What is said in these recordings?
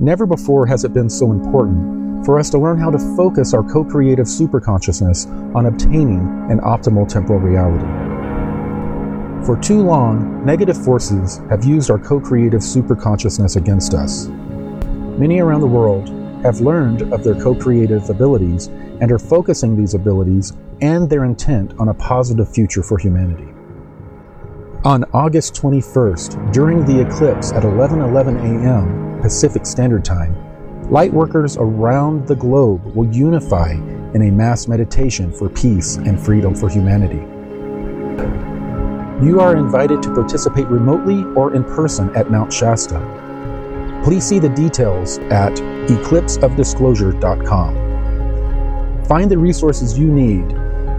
Never before has it been so important for us to learn how to focus our co creative superconsciousness on obtaining an optimal temporal reality. For too long, negative forces have used our co creative superconsciousness against us. Many around the world have learned of their co creative abilities and are focusing these abilities and their intent on a positive future for humanity. On August 21st, during the eclipse at 11:11 a.m. Pacific Standard Time, lightworkers around the globe will unify in a mass meditation for peace and freedom for humanity. You are invited to participate remotely or in person at Mount Shasta. Please see the details at eclipseofdisclosure.com. Find the resources you need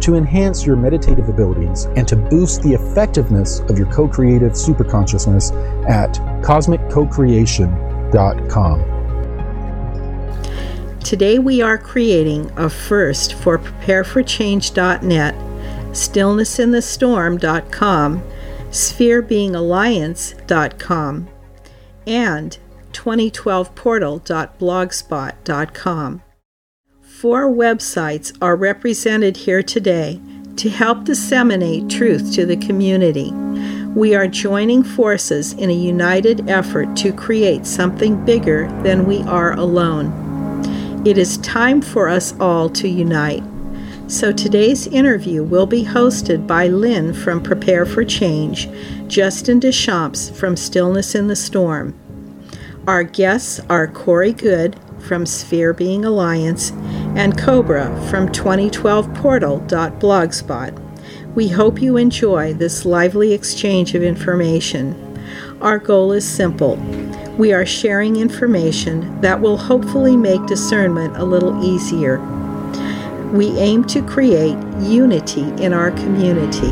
to enhance your meditative abilities and to boost the effectiveness of your co creative superconsciousness at cosmiccocreation.com. Today we are creating a first for prepareforchange.net, stillnessinthestorm.com, spherebeingalliance.com, and 2012portal.blogspot.com. Four websites are represented here today to help disseminate truth to the community. We are joining forces in a united effort to create something bigger than we are alone. It is time for us all to unite. So today's interview will be hosted by Lynn from Prepare for Change, Justin Deschamps from Stillness in the Storm. Our guests are Corey Goode, from Sphere Being Alliance, and Cobra from 2012portal.blogspot. We hope you enjoy this lively exchange of information. Our goal is simple. We are sharing information that will hopefully make discernment a little easier. We aim to create unity in our community.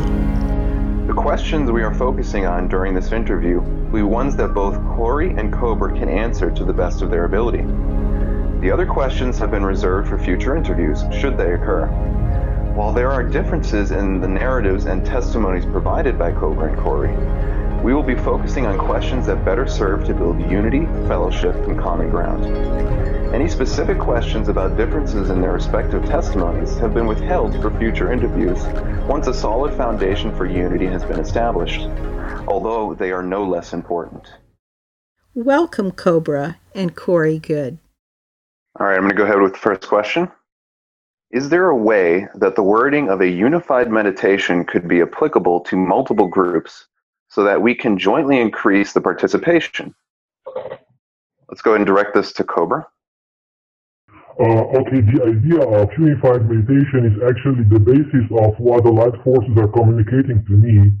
The questions we are focusing on during this interview will be ones that both Corey and Cobra can answer to the best of their ability. The other questions have been reserved for future interviews, should they occur. While there are differences in the narratives and testimonies provided by Cobra and Corey, we will be focusing on questions that better serve to build unity, fellowship, and common ground. Any specific questions about differences in their respective testimonies have been withheld for future interviews once a solid foundation for unity has been established, although they are no less important. Welcome, Cobra and Corey Goode. All right, I'm going to go ahead with the first question. Is there a way that the wording of a unified meditation could be applicable to multiple groups so that we can jointly increase the participation? Let's go ahead and direct this to Cobra. Uh, okay, the idea of unified meditation is actually the basis of what the light forces are communicating to me.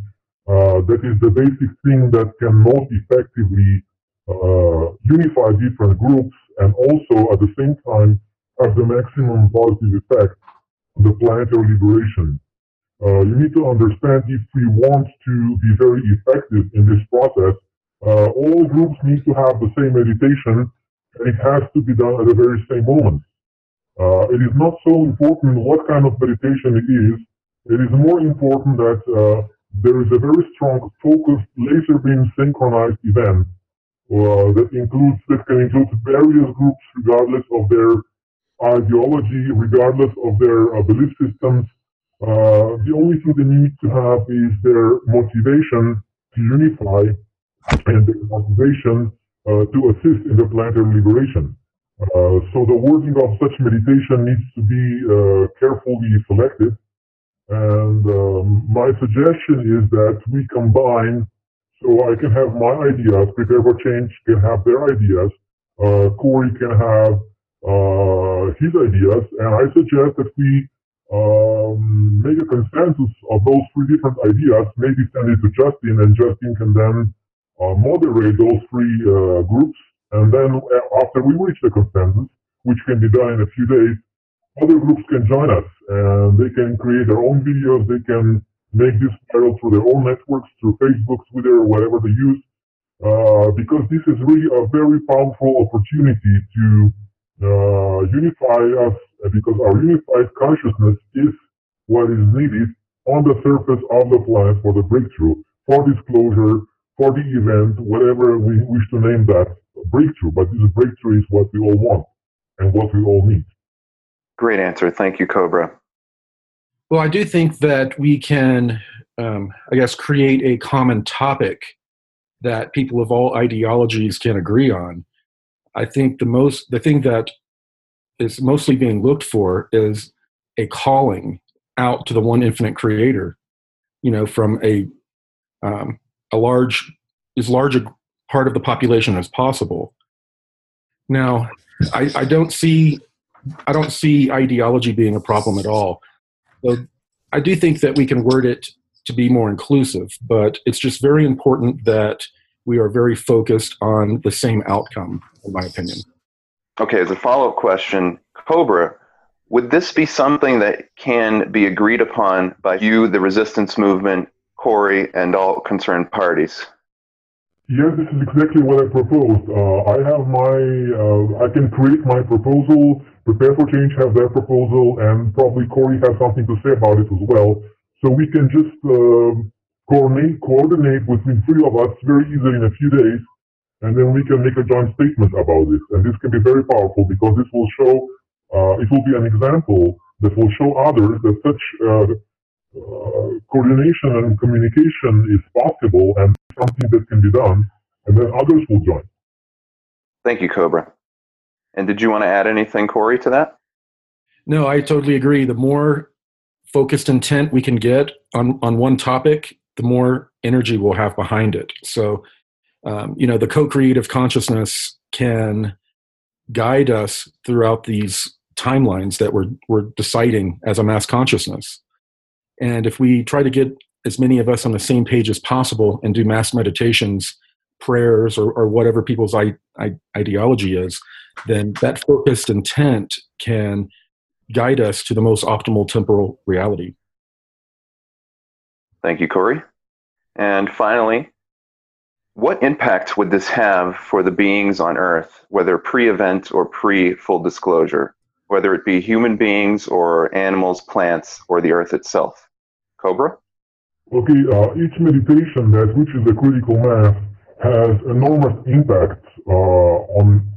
Uh, that is the basic thing that can most effectively uh, unify different groups and also at the same time have the maximum positive effect on the planetary liberation. Uh, you need to understand if we want to be very effective in this process, uh, all groups need to have the same meditation and it has to be done at the very same moment. Uh, it is not so important what kind of meditation it is. It is more important that uh, there is a very strong focused laser beam synchronized event uh, that includes that can include various groups regardless of their ideology, regardless of their uh, belief systems. Uh, the only thing they need to have is their motivation to unify and their motivation uh, to assist in the planetary liberation. Uh, so the wording of such meditation needs to be uh, carefully selected. And um, my suggestion is that we combine so I can have my ideas, Prepare for Change can have their ideas, uh, Corey can have his ideas, and I suggest that we um, make a consensus of those three different ideas, maybe send it to Justin, and Justin can then uh, moderate those three uh, groups, and then uh, after we reach the consensus, which can be done in a few days, other groups can join us, and they can create their own videos, they can make this viral through their own networks, through Facebook, Twitter, whatever they use, uh, because this is really a very powerful opportunity to uh, unify us, because our unified consciousness is what is needed on the surface of the planet for the breakthrough, for disclosure, for the event, whatever we wish to name that. breakthrough, but this breakthrough is what we all want and what we all need. Great answer. Thank you, Cobra. Well, I do think that we can, um, I guess, create a common topic that people of all ideologies can agree on. I think the most, the thing that is mostly being looked for is a calling out to the one infinite creator, you know, from a, um, a large, as large a part of the population as possible. Now, I, I don't see I don't see ideology being a problem at all. So I do think that we can word it to be more inclusive, but it's just very important that we are very focused on the same outcome, in my opinion. Okay, as a follow up question, Cobra, would this be something that can be agreed upon by you, the resistance movement, Corey, and all concerned parties? Yes, this is exactly what I proposed. Uh, I have my, uh, I can create my proposal, Prepare for Change have their proposal, and probably Corey has something to say about it as well. So we can just uh, coordinate, coordinate between three of us very easily in a few days, and then we can make a joint statement about this. And this can be very powerful because this will show, uh, it will be an example that will show others that such uh, uh, coordination and communication is possible and something that can be done, and then others will join. Thank you, Cobra. And did you want to add anything, Corey, to that? No, I totally agree. The more focused intent we can get on, on one topic, the more energy we'll have behind it. So, um, you know, the co creative consciousness can guide us throughout these timelines that we're, we're deciding as a mass consciousness. And if we try to get as many of us on the same page as possible and do mass meditations, prayers, or, or whatever people's I, I, ideology is, then that focused intent can guide us to the most optimal temporal reality. Thank you, Corey. And finally, what impact would this have for the beings on Earth, whether pre event or pre full disclosure, whether it be human beings or animals, plants, or the Earth itself? Cobra? Okay, uh, each meditation that reaches a critical mass has enormous impact uh, on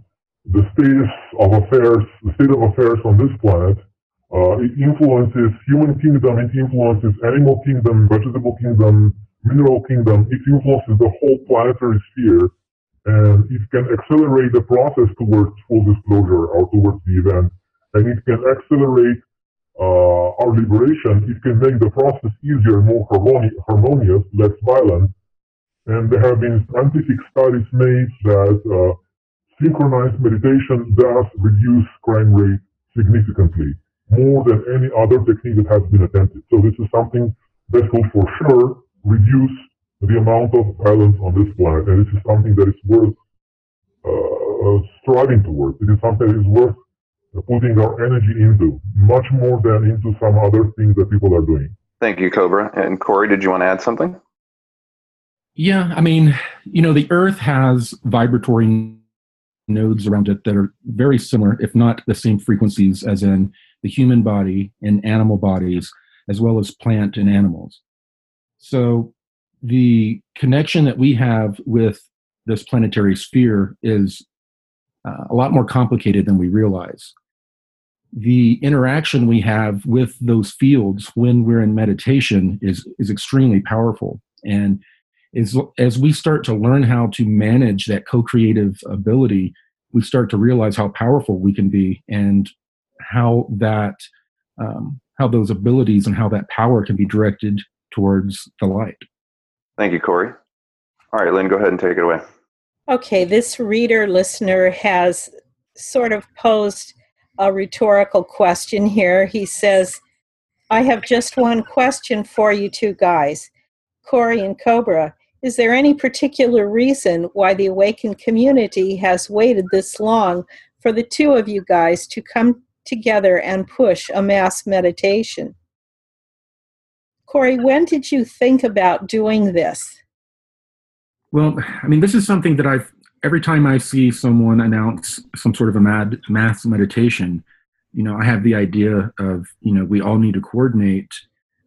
the status of affairs, the state of affairs on this planet. Uh, it influences human kingdom, it influences animal kingdom, vegetable kingdom, mineral kingdom. It influences the whole planetary sphere, and it can accelerate the process towards full disclosure or towards the event. And it can accelerate uh, our liberation. It can make the process easier, more harmonious, less violent. And there have been scientific studies made that uh, synchronized meditation does reduce crime rate significantly, more than any other technique that has been attempted. So this is something that will for sure reduce the amount of violence on this planet, and this is something that is worth uh, striving towards. It is something that is worth putting our energy into, much more than into some other things that people are doing. Thank you, Cobra. And Corey, did you want to add something? Yeah, I mean, you know, the Earth has vibratory nodes around it that are very similar, if not the same frequencies as in the human body and animal bodies, as well as plant and animals. So the connection that we have with this planetary sphere is uh, a lot more complicated than we realize. The interaction we have with those fields when we're in meditation is, is extremely powerful. And is as we start to learn how to manage that co-creative ability we start to realize how powerful we can be and how that um, how those abilities and how that power can be directed towards the light. Thank you corey. All right lynn go ahead and take it away. Okay this reader listener has sort of posed a rhetorical question here. He says i have just one question for you two guys. Corey and cobra is there any particular reason why the awakened community has waited this long for the two of you guys to come together and push a mass meditation? Corey, when did you think about doing this? Well, I mean, this is something that I've every time I see someone announce some sort of a mad mass meditation, you know, I have the idea of, you know, we all need to coordinate,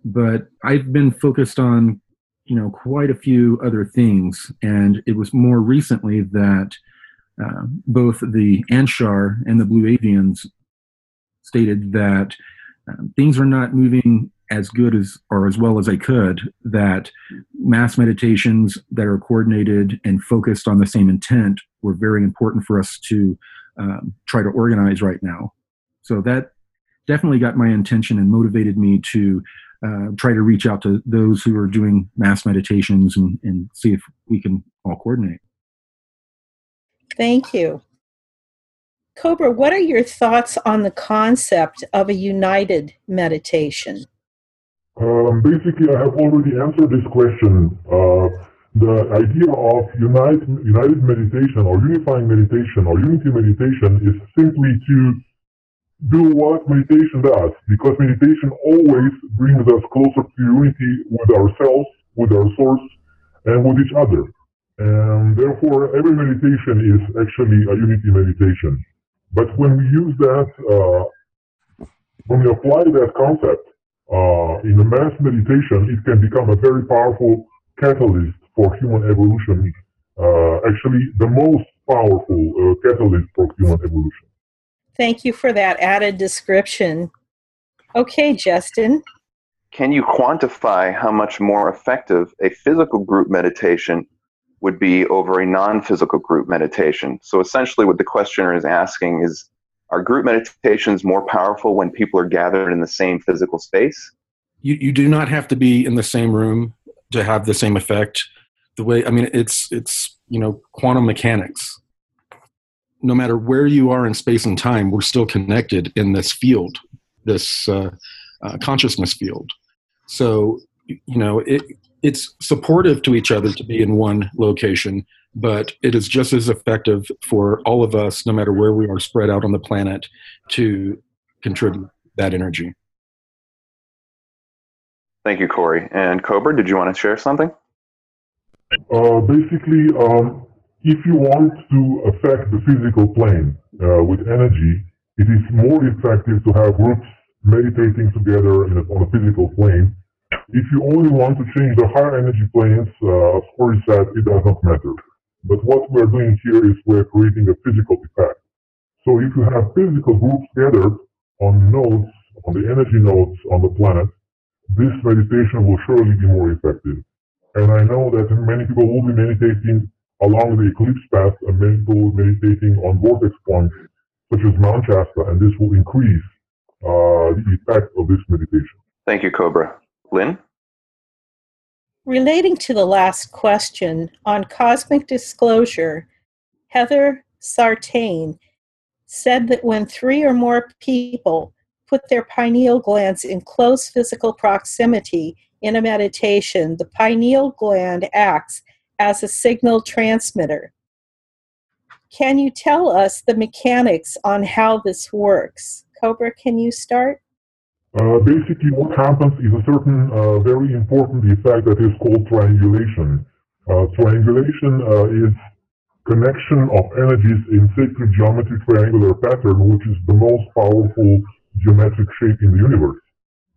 but I've been focused on you know quite a few other things and it was more recently that uh, both the Anshar and the Blue Avians stated that um, things are not moving as good as or as well as they could that mass meditations that are coordinated and focused on the same intent were very important for us to um, try to organize right now. So that definitely got my attention and motivated me to uh, try to reach out to those who are doing mass meditations and, and see if we can all coordinate. Thank you Cobra, what are your thoughts on the concept of a united meditation? Um, basically, I have already answered this question. Uh, the idea of unite, united meditation or unifying meditation or unity meditation is simply to do what meditation does, because meditation always brings us closer to unity with ourselves, with our source, and with each other. And therefore, every meditation is actually a unity meditation. But when we use that, uh, when we apply that concept uh, in a mass meditation, it can become a very powerful catalyst for human evolution. Uh, actually, the most powerful uh, catalyst for human evolution. Thank you for that added description. Okay, Justin. Can you quantify how much more effective a physical group meditation would be over a non-physical group meditation. So essentially what the questioner is asking is are group meditations more powerful when people are gathered in the same physical space? You, you do not have to be in the same room to have the same effect. The way I mean it's it's you know quantum mechanics. No matter where you are in space and time, we're still connected in this field, this uh, uh, consciousness field. So you know it it's supportive to each other to be in one location, but it is just as effective for all of us, no matter where we are spread out on the planet, to contribute that energy. Thank you, Corey. And Cobra, did you want to share something? Uh, basically, um, if you want to affect the physical plane uh, with energy, it is more effective to have groups meditating together a, on a physical plane if you only want to change the higher energy planes, uh, as Corey said, it does not matter. But what we're doing here is we're creating a physical effect. So if you have physical groups gathered on nodes, on the energy nodes on the planet, this meditation will surely be more effective. And I know that many people will be meditating along the eclipse path and many people will be meditating on vortex points such as Mount Shasta, and this will increase uh, the effect of this meditation. Thank you, Cobra. Lynn? Relating to the last question on cosmic disclosure, Heather Sartain said that when three or more people put their pineal glands in close physical proximity in a meditation, the pineal gland acts as a signal transmitter. Can you tell us the mechanics on how this works? Cobra, can you start? Uh, basically, what happens is a certain uh, very important effect that is called triangulation. Uh, triangulation uh, is connection of energies in sacred geometry triangular pattern, which is the most powerful geometric shape in the universe.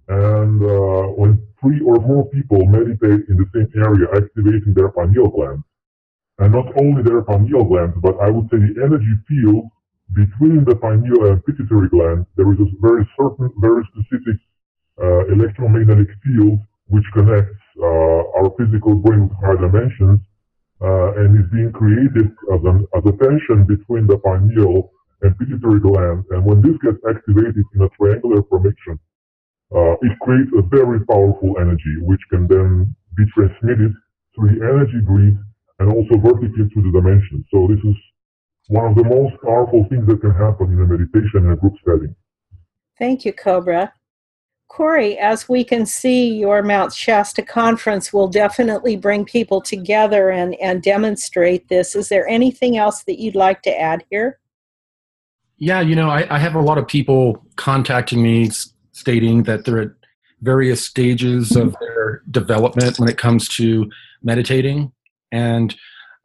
And uh, when three or more people meditate in the same area, activating their pineal glands, and not only their pineal glands, but I would say the energy field between the pineal and pituitary gland, there is a very certain, very specific uh, electromagnetic field which connects uh, our physical brain with higher dimensions uh, and is being created as, an, as a tension between the pineal and pituitary gland. And when this gets activated in a triangular formation, uh, it creates a very powerful energy which can then be transmitted through the energy grid and also vertically through the dimensions. So this is one of the most powerful things that can happen in a meditation in a group setting. Thank you, Cobra. Corey, as we can see, your Mount Shasta conference will definitely bring people together and, and demonstrate this. Is there anything else that you'd like to add here? Yeah, you know, I, I have a lot of people contacting me stating that they're at various stages of their development when it comes to meditating. And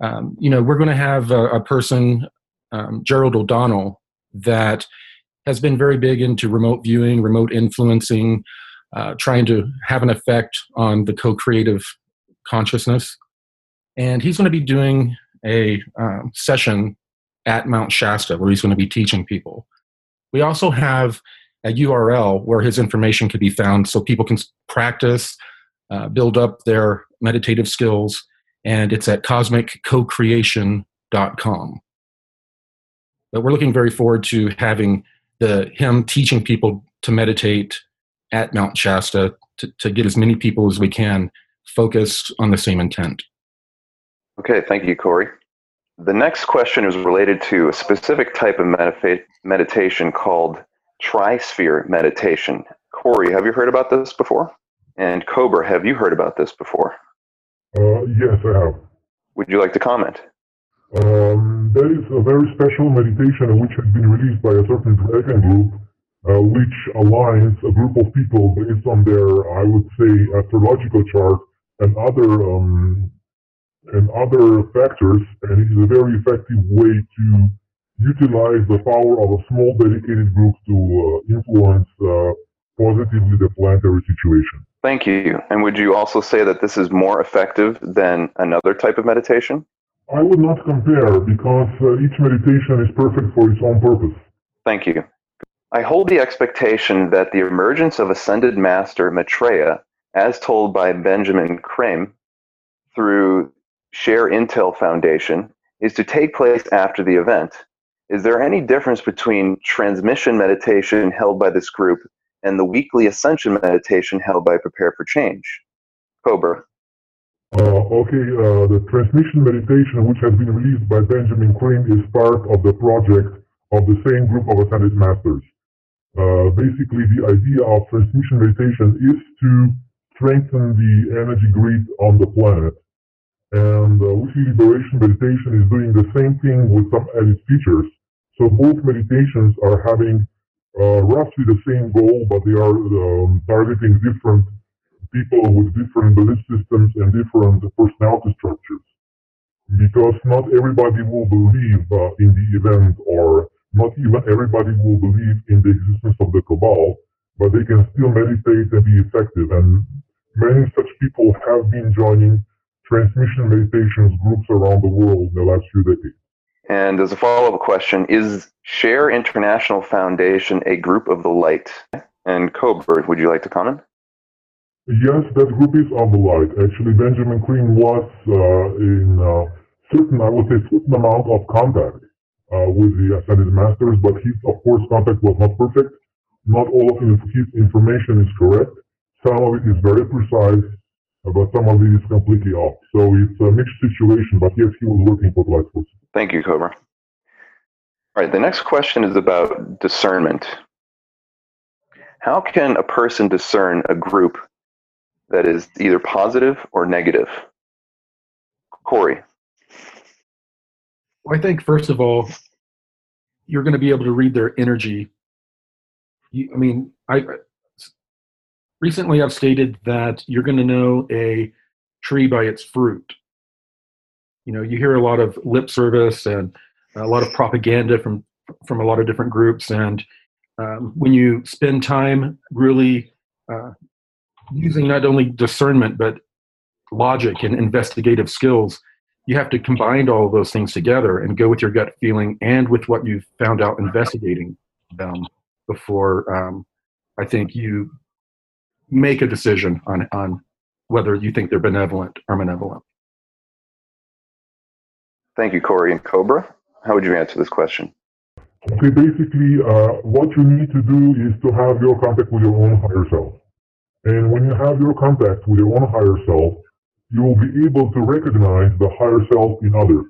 um, you know, we're going to have a, a person, um, Gerald O'Donnell, that has been very big into remote viewing, remote influencing, uh, trying to have an effect on the co-creative consciousness. And he's going to be doing a um, session at Mount Shasta, where he's going to be teaching people. We also have a URL where his information can be found so people can practice, uh, build up their meditative skills, and it's at cosmiccocreation.com. But we're looking very forward to having the him teaching people to meditate at Mount Shasta to, to get as many people as we can focused on the same intent. Okay, thank you, Corey. The next question is related to a specific type of medita- meditation called trisphere meditation. Corey, have you heard about this before? And Cobra, have you heard about this before? Uh, yes, I have. Would you like to comment? Um, that is a very special meditation which has been released by a certain dragon group, uh, which aligns a group of people based on their, I would say, astrological chart and other um, and other factors, and it is a very effective way to utilize the power of a small dedicated group to uh, influence uh, positively the planetary situation. Thank you. And would you also say that this is more effective than another type of meditation? I would not compare because uh, each meditation is perfect for its own purpose. Thank you. I hold the expectation that the emergence of Ascended Master Maitreya, as told by Benjamin Creme through Share Intel Foundation, is to take place after the event. Is there any difference between transmission meditation held by this group and the weekly ascension meditation held by Prepare for Change? Cobra. Uh, okay, uh, the transmission meditation, which has been released by Benjamin Creme, is part of the project of the same group of Ascended Masters. Uh, basically, the idea of transmission meditation is to strengthen the energy grid on the planet. And uh, weekly liberation meditation is doing the same thing with some added features. So both meditations are having uh, roughly the same goal, but they are um, targeting different people with different belief systems and different personality structures. Because not everybody will believe uh, in the event, or not even everybody will believe in the existence of the Cabal, but they can still meditate and be effective. And many such people have been joining transmission meditations groups around the world in the last few decades. And as a follow up question, is Share International Foundation a group of the light? And Cobra, would you like to comment? Yes, that group is of the light. Actually, Benjamin Creme was uh, in uh, certain, I would say, certain amount of contact uh, with the Ascended Masters, but his, of course, contact was not perfect. Not all of his information is correct. Some of it is very precise, but some of it is completely off. So it's a mixed situation, but yes, he was working for the Light Force. Thank you, Cobra. All right, the next question is about discernment. How can a person discern a group that is either positive or negative? Corey. Well, I think, first of all, you're going to be able to read their energy. You, I mean, I, recently I've stated that you're going to know a tree by its fruit. You know, you hear a lot of lip service and a lot of propaganda from from a lot of different groups, and um, when you spend time really uh, using not only discernment but logic and investigative skills, you have to combine all those things together and go with your gut feeling and with what you've found out investigating them before um, I think you make a decision on on whether you think they're benevolent or malevolent. Thank you, Corey and Cobra. How would you answer this question? Okay, basically, uh, what you need to do is to have your contact with your own higher self. And when you have your contact with your own higher self, you will be able to recognize the higher self in others.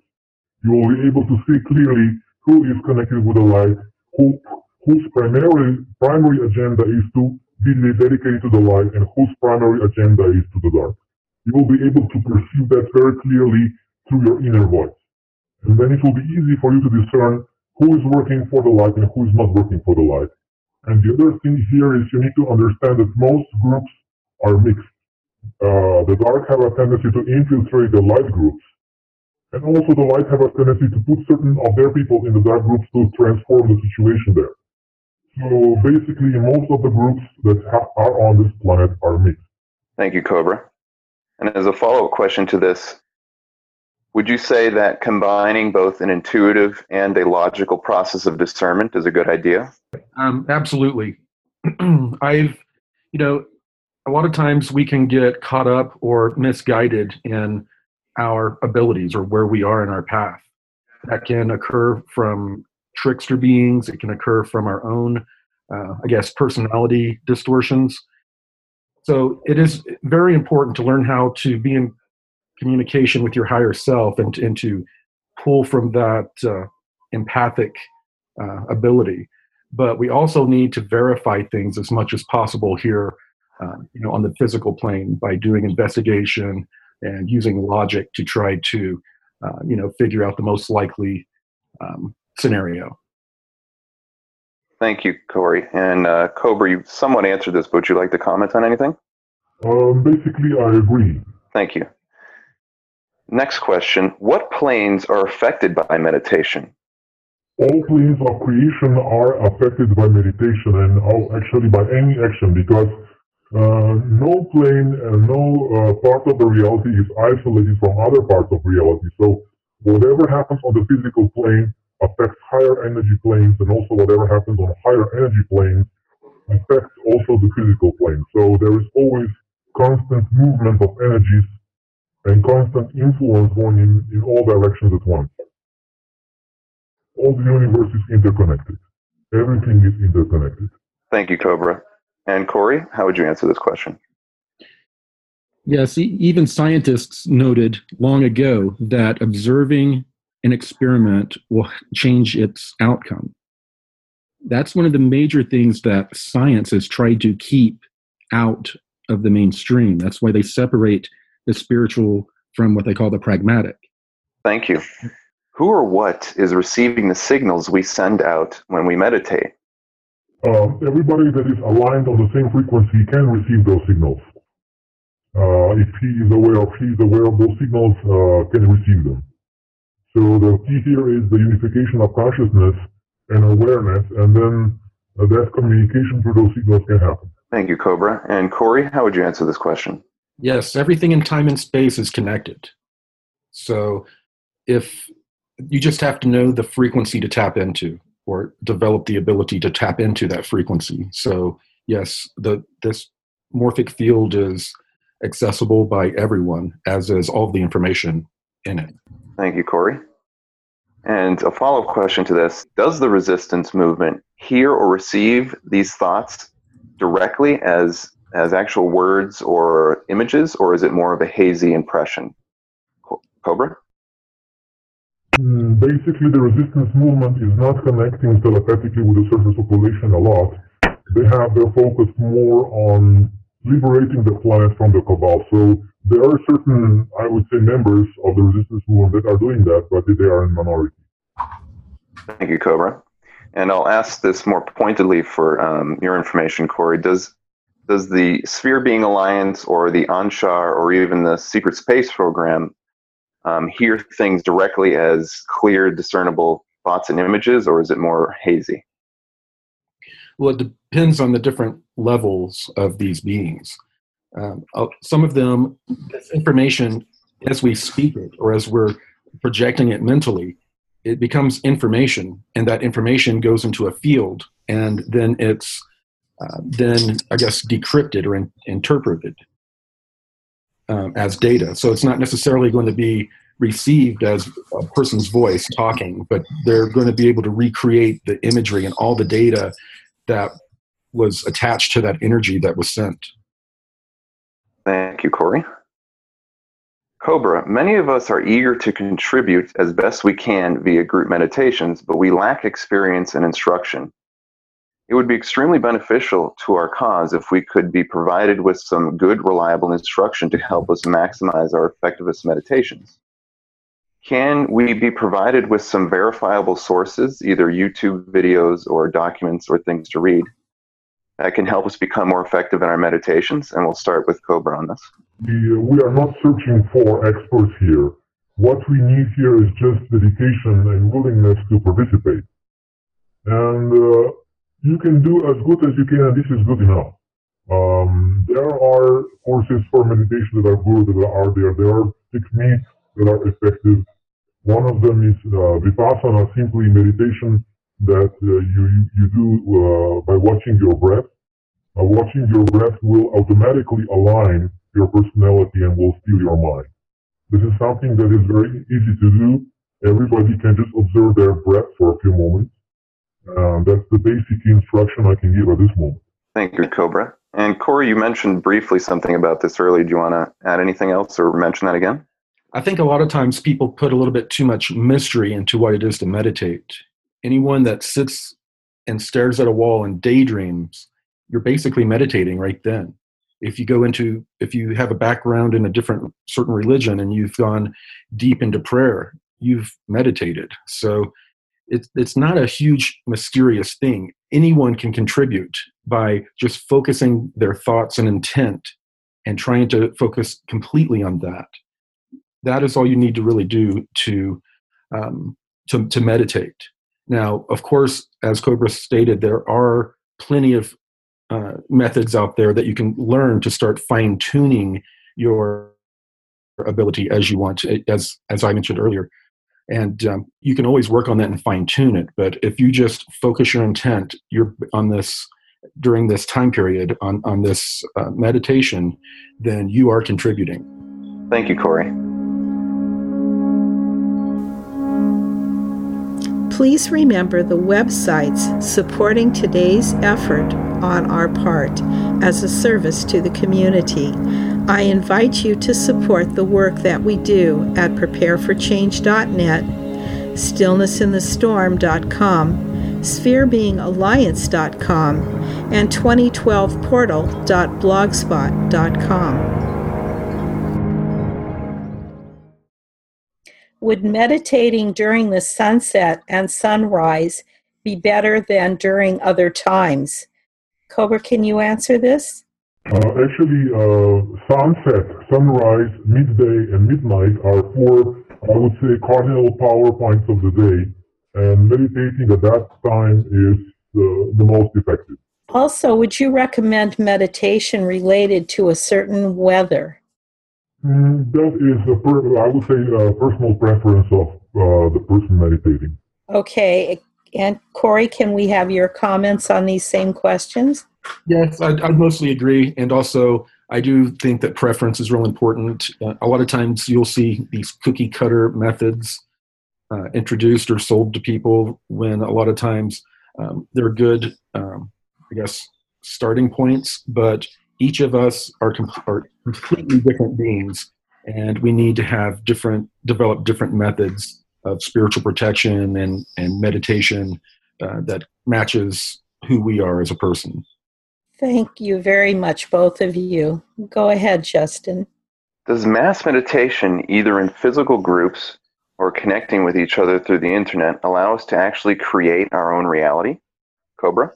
You will be able to see clearly who is connected with the light, who, whose primary, primary agenda is to be dedicated to the light and whose primary agenda is to the dark. You will be able to perceive that very clearly through your inner voice. And then it will be easy for you to discern who is working for the light and who is not working for the light. And the other thing here is you need to understand that most groups are mixed. Uh, the dark have a tendency to infiltrate the light groups. And also the light have a tendency to put certain of their people in the dark groups to transform the situation there. So basically, most of the groups that ha- are on this planet are mixed. Thank you, Cobra. And as a follow up question to this, Would you say that combining both an intuitive and a logical process of discernment is a good idea? Um, absolutely. I've, you know, a lot of times we can get caught up or misguided in our abilities or where we are in our path. That can occur from trickster beings, it can occur from our own, uh, I guess, personality distortions. So it is very important to learn how to be in communication with your higher self and, and to pull from that uh, empathic uh, ability. But we also need to verify things as much as possible here, uh, you know, on the physical plane by doing investigation and using logic to try to, uh, you know, figure out the most likely um, scenario. Thank you, Corey. And uh, Cobra, you somewhat answered this, but would you like to comment on anything? Um, basically, I agree. Thank you. Next question What planes are affected by meditation? All planes of creation are affected by meditation and actually by any action because uh, no plane and no uh, part of the reality is isolated from other parts of reality. So whatever happens on the physical plane affects higher energy planes and also whatever happens on higher energy planes affects also the physical plane. So there is always constant movement of energies and constant influence going in, in all directions at once. All the universe is interconnected. Everything is interconnected. Thank you, Cobra. And Corey, how would you answer this question? Yes, even scientists noted long ago that observing an experiment will change its outcome. That's one of the major things that science has tried to keep out of the mainstream. That's why they separate the spiritual from what they call the pragmatic. Thank you. Who or what is receiving the signals we send out when we meditate? Uh, everybody that is aligned on the same frequency can receive those signals. Uh, if he is aware of, he is aware of those signals, uh, can receive them. So the key here is the unification of consciousness and awareness, and then uh, that communication through those signals can happen. Thank you, Cobra. And Corey, how would you answer this question? Yes, everything in time and space is connected. So if you just have to know the frequency to tap into or develop the ability to tap into that frequency. So yes, the this morphic field is accessible by everyone, as is all the information in it. Thank you, Corey. And a follow up question to this Does the resistance movement hear or receive these thoughts directly as as actual words or images, or is it more of a hazy impression? Cobra? Mm, basically, the resistance movement is not connecting telepathically with the surface population a lot. They have their focus more on liberating the planet from the cabal. So there are certain, I would say, members of the resistance movement that are doing that, but they are in minority. Thank you, Cobra. And I'll ask this more pointedly for um, your information, Corey. Does does the Sphere Being Alliance or the Anshar or even the Secret Space Program um, hear things directly as clear, discernible thoughts and images, or is it more hazy? Well, it depends on the different levels of these beings. Um, uh, some of them, this information, as we speak it or as we're projecting it mentally, it becomes information, and that information goes into a field, and then it's uh, then I guess decrypted or in, interpreted um, as data. So it's not necessarily going to be received as a person's voice talking, but they're going to be able to recreate the imagery and all the data that was attached to that energy that was sent. Thank you, Corey. Cobra, many of us are eager to contribute as best we can via group meditations, but we lack experience and instruction. It would be extremely beneficial to our cause if we could be provided with some good, reliable instruction to help us maximize our effectiveness meditations. Can we be provided with some verifiable sources, either YouTube videos or documents or things to read, that can help us become more effective in our meditations? And we'll start with Cobra on this. We are not searching for experts here. What we need here is just dedication and willingness to participate. And uh, you can do as good as you can, and this is good enough. Um, there are courses for meditation that are good that are there. There are techniques that are effective. One of them is uh, vipassana, simply meditation that uh, you, you do uh, by watching your breath. Uh, watching your breath will automatically align your personality and will steal your mind. This is something that is very easy to do. Everybody can just observe their breath for a few moments. Uh, that's the basic instruction I can give at this moment. Thank you, Cobra. And Corey, you mentioned briefly something about this earlier. Do you want to add anything else or mention that again? I think a lot of times people put a little bit too much mystery into what it is to meditate. Anyone that sits and stares at a wall and daydreams, you're basically meditating right then. If you go into, if you have a background in a different certain religion and you've gone deep into prayer, you've meditated. So it's it's not a huge mysterious thing. Anyone can contribute by just focusing their thoughts and intent and trying to focus completely on that. That is all you need to really do to um, to, to meditate. Now, of course, as Cobra stated, there are plenty of uh, methods out there that you can learn to start fine tuning your ability as you want, as as I mentioned earlier and um, you can always work on that and fine tune it but if you just focus your intent you're on this during this time period on, on this uh, meditation then you are contributing. Thank you corey. Please remember the websites supporting today's effort on our part as a service to the community I invite you to support the work that we do at prepareforchange.net, stillnessinthestorm.com, spherebeingalliance.com, and 2012portal.blogspot.com. Would meditating during the sunset and sunrise be better than during other times? Cobra, can you answer this? Uh, actually, uh, sunset, sunrise, midday, and midnight are four, I would say, cardinal power points of the day. And meditating at that time is uh, the most effective. Also, would you recommend meditation related to a certain weather? Mm, that is, a per- I would say, a personal preference of uh, the person meditating. Okay. And Corey, can we have your comments on these same questions? Yes, I, I mostly agree. And also, I do think that preference is real important. Uh, a lot of times you'll see these cookie cutter methods uh, introduced or sold to people when a lot of times um, they're good, um, I guess, starting points, but each of us are, com- are completely different beings and we need to have different, develop different methods of spiritual protection and, and meditation uh, that matches who we are as a person. Thank you very much, both of you. Go ahead, Justin. Does mass meditation, either in physical groups or connecting with each other through the internet, allow us to actually create our own reality? Cobra?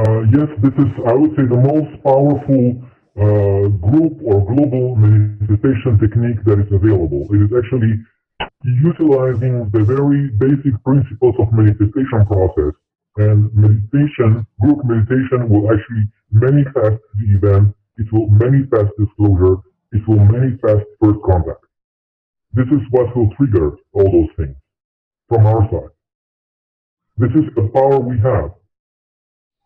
Uh, yes, this is, I would say, the most powerful uh, group or global meditation technique that is available. It is actually utilizing the very basic principles of manifestation process and meditation, group meditation will actually manifest the event, it will manifest disclosure, it will manifest first contact. This is what will trigger all those things from our side. This is the power we have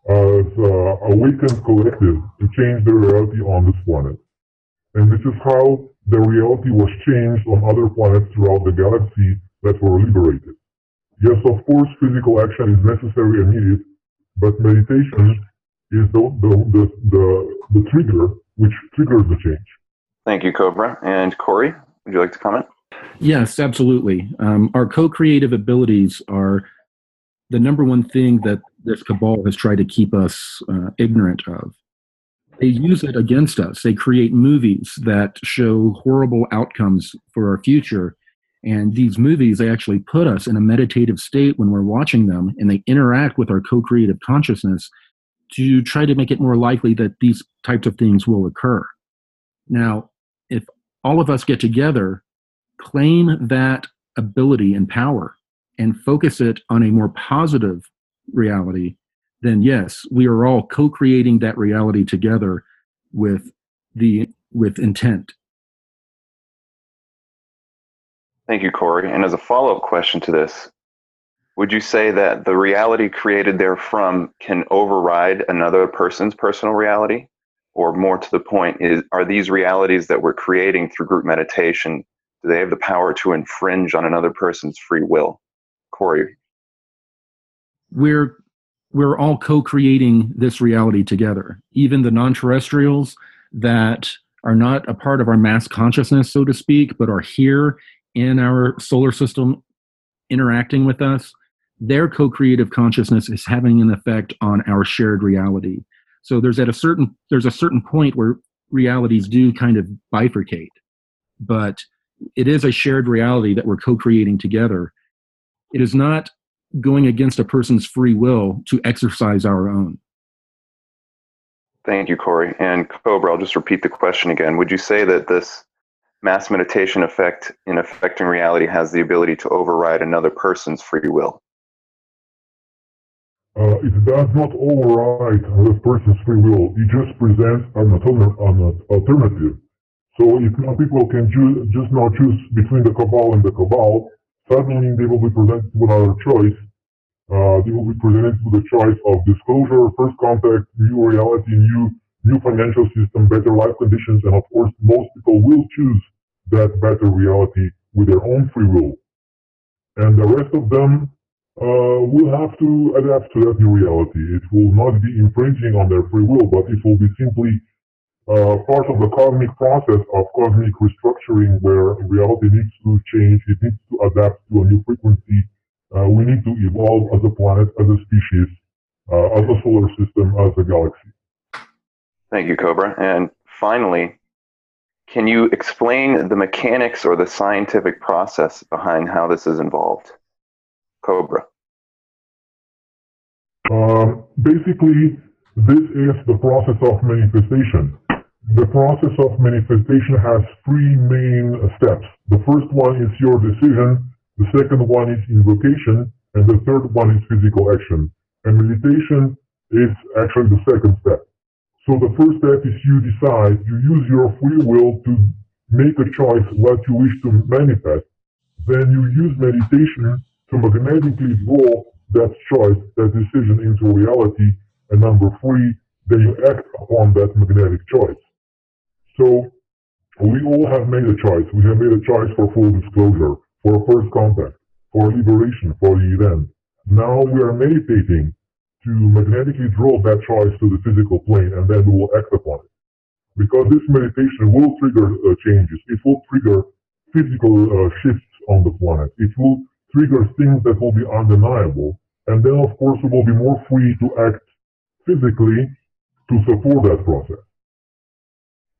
as uh, awakened collective to change the reality on this planet. And this is how the reality was changed on other planets throughout the galaxy that were liberated. Yes, of course, physical action is necessary and needed, but meditation is the, the, the, the, the trigger which triggers the change. Thank you, Cobra. And Corey, would you like to comment? Yes, absolutely. Um, our co creative abilities are the number one thing that this cabal has tried to keep us uh, ignorant of. They use it against us. They create movies that show horrible outcomes for our future and these movies, they actually put us in a meditative state when we're watching them, and they interact with our co creative consciousness to try to make it more likely that these types of things will occur. Now, if all of us get together, claim that ability and power, and focus it on a more positive reality, then yes, we are all co creating that reality together with the with intent Thank you, Corey. And as a follow up question to this, would you say that the reality created therefrom can override another person's personal reality? Or more to the point, is are these realities that we're creating through group meditation, do they have the power to infringe on another person's free will? Corey. We're we're all co-creating this reality together. Even the non-terrestrials that are not a part of our mass consciousness, so to speak, but are here in our solar system interacting with us, their co-creative consciousness is having an effect on our shared reality. So there's at a certain there's a certain point where realities do kind of bifurcate, but it is a shared reality that we're co-creating together. It is not going against a person's free will to exercise our own. Thank you, Corey. And Cobra, I'll just repeat the question again. Would you say that this mass meditation effect in affecting reality has the ability to override another person's free will? Uh, it does not override another person's free will. It just presents an, an alternative. So if people can choose, just now choose between the cabal and the cabal, suddenly they will be presented with another choice. Uh, they will be presented with the choice of disclosure, first contact, new reality, new new financial system, better life conditions, and of course, most people will choose that better reality with their own free will. And the rest of them uh, will have to adapt to that new reality. It will not be infringing on their free will, but it will be simply uh, part of the cosmic process of cosmic restructuring where reality needs to change, it needs to adapt to a new frequency. Uh, we need to evolve as a planet, as a species, uh, as a solar system, as a galaxy. Thank you, Cobra. And finally, can you explain the mechanics or the scientific process behind how this is involved? Cobra. Um, basically, this is the process of manifestation. The process of manifestation has three main steps. The first one is your decision, the second one is invocation, and the third one is physical action. And meditation is actually the second step. So the first step is you decide, you use your free will to make a choice what you wish to manifest. Then you use meditation to magnetically draw that choice, that decision into reality. And number three, then you act upon that magnetic choice. So we all have made a choice. We have made a choice for full disclosure, for a first contact, for liberation, for the event. Now we are meditating to magnetically draw that choice to the physical plane and then we will act upon it. Because this meditation will trigger uh, changes. It will trigger physical uh, shifts on the planet. It will trigger things that will be undeniable. And then, of course, we will be more free to act physically to support that process.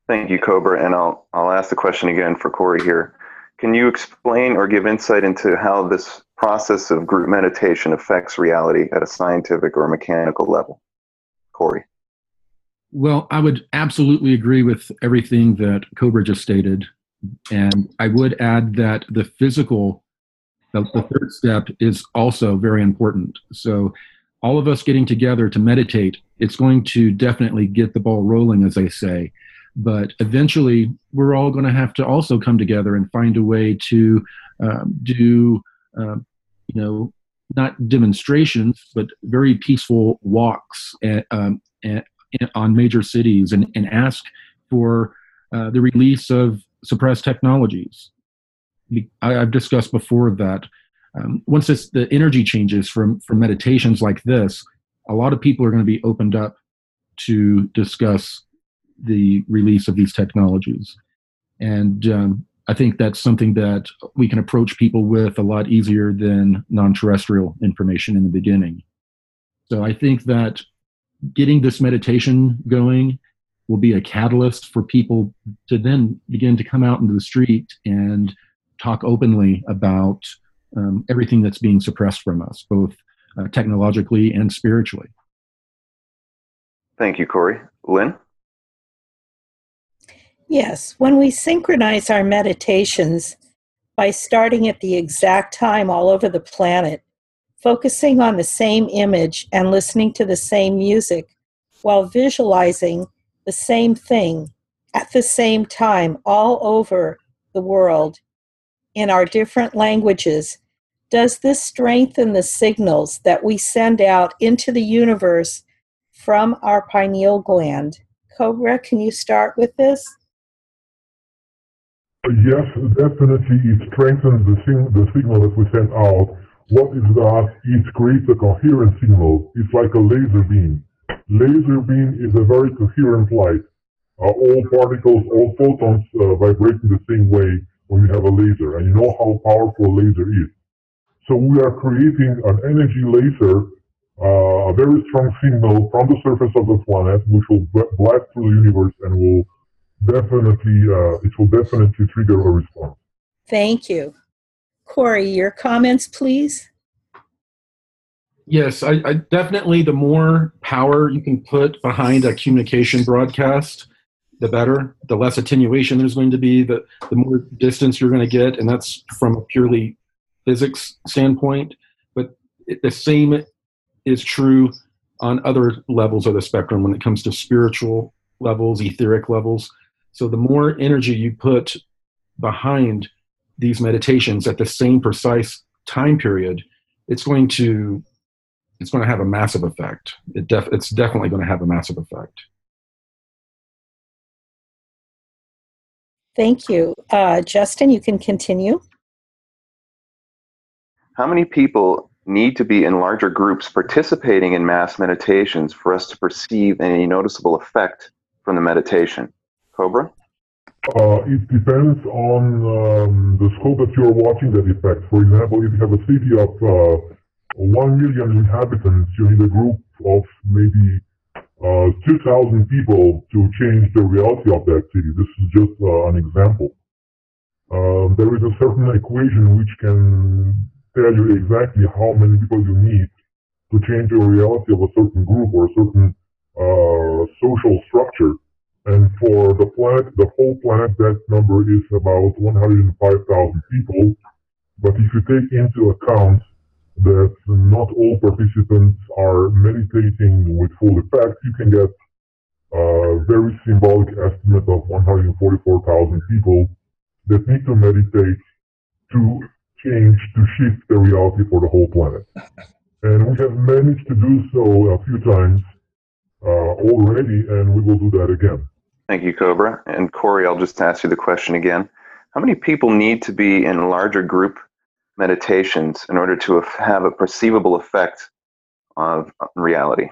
Thank you, Cobra. And I'll, I'll ask the question again for Corey here. Can you explain or give insight into how this process of group meditation affects reality at a scientific or mechanical level? Corey. Well, I would absolutely agree with everything that Cobra just stated. And I would add that the physical, the, the third step, is also very important. So, all of us getting together to meditate, it's going to definitely get the ball rolling, as they say. But eventually, we're all going to have to also come together and find a way to um, do um, you know, not demonstrations, but very peaceful walks at, um, at, on major cities and, and ask for uh, the release of suppressed technologies. I, have discussed before that um, once this, the energy changes from, from meditations like this, a lot of people are going to be opened up to discuss the release of these technologies. And um, I think that's something that we can approach people with a lot easier than non terrestrial information in the beginning. So I think that getting this meditation going will be a catalyst for people to then begin to come out into the street and talk openly about um, everything that's being suppressed from us, both uh, technologically and spiritually. Thank you, Corey. Lynn? Yes, when we synchronize our meditations by starting at the exact time all over the planet, focusing on the same image and listening to the same music while visualizing the same thing at the same time all over the world, in our different languages, does this strengthen the signals that we send out into the universe from our pineal gland? Cobra, can you start with this? Yes, definitely. It strengthens the, sing- the signal that we send out. What is that? It creates a coherent signal. It's like a laser beam. Laser beam is a very coherent light. Uh, all particles, all photons uh, vibrating the same way when you have a laser, and you know how powerful a laser is. So we are creating an energy laser, uh, a very strong signal from the surface of the planet, which will blast through the universe and will definitely, uh, it will definitely trigger a response. Thank you. Corey, your comments, please. Yes, I, I, definitely. The more power you can put behind a communication broadcast, the better. The less attenuation there's going to be, the the more distance you're going to get, and that's from a purely physics standpoint. But it, the same is true on other levels of the spectrum when it comes to spiritual levels, etheric levels. So the more energy you put behind these meditations at the same precise time period, it's going to it's going to have a massive effect. It def, it's definitely going to have a massive effect. Thank you. Uh, Justin, you can continue. How many people need to be in larger groups participating in mass meditations for us to perceive any noticeable effect from the meditation? Cobra? Uh, it depends on um, the scope that you're watching that effect. For example, if you have a city of uh, 1 million inhabitants, you need a group of maybe uh, 2,000 people to change the reality of that city. This is just uh, an example. Um, there is a certain equation which can tell you exactly how many people you need to change the reality of a certain group or a certain uh, social structure. And for the planet, the whole planet, that number is about 105,000 people. But if you take into account that not all participants are meditating with full effect, you can get a very symbolic estimate of 144,000 people that need to meditate to change, to shift the reality for the whole planet. And we have managed to do so a few times uh, already, and we will do that again. Thank you, Cobra. And Corey, I'll just ask you the question again. How many people need to be in larger group meditations in order to have a perceivable effect on reality?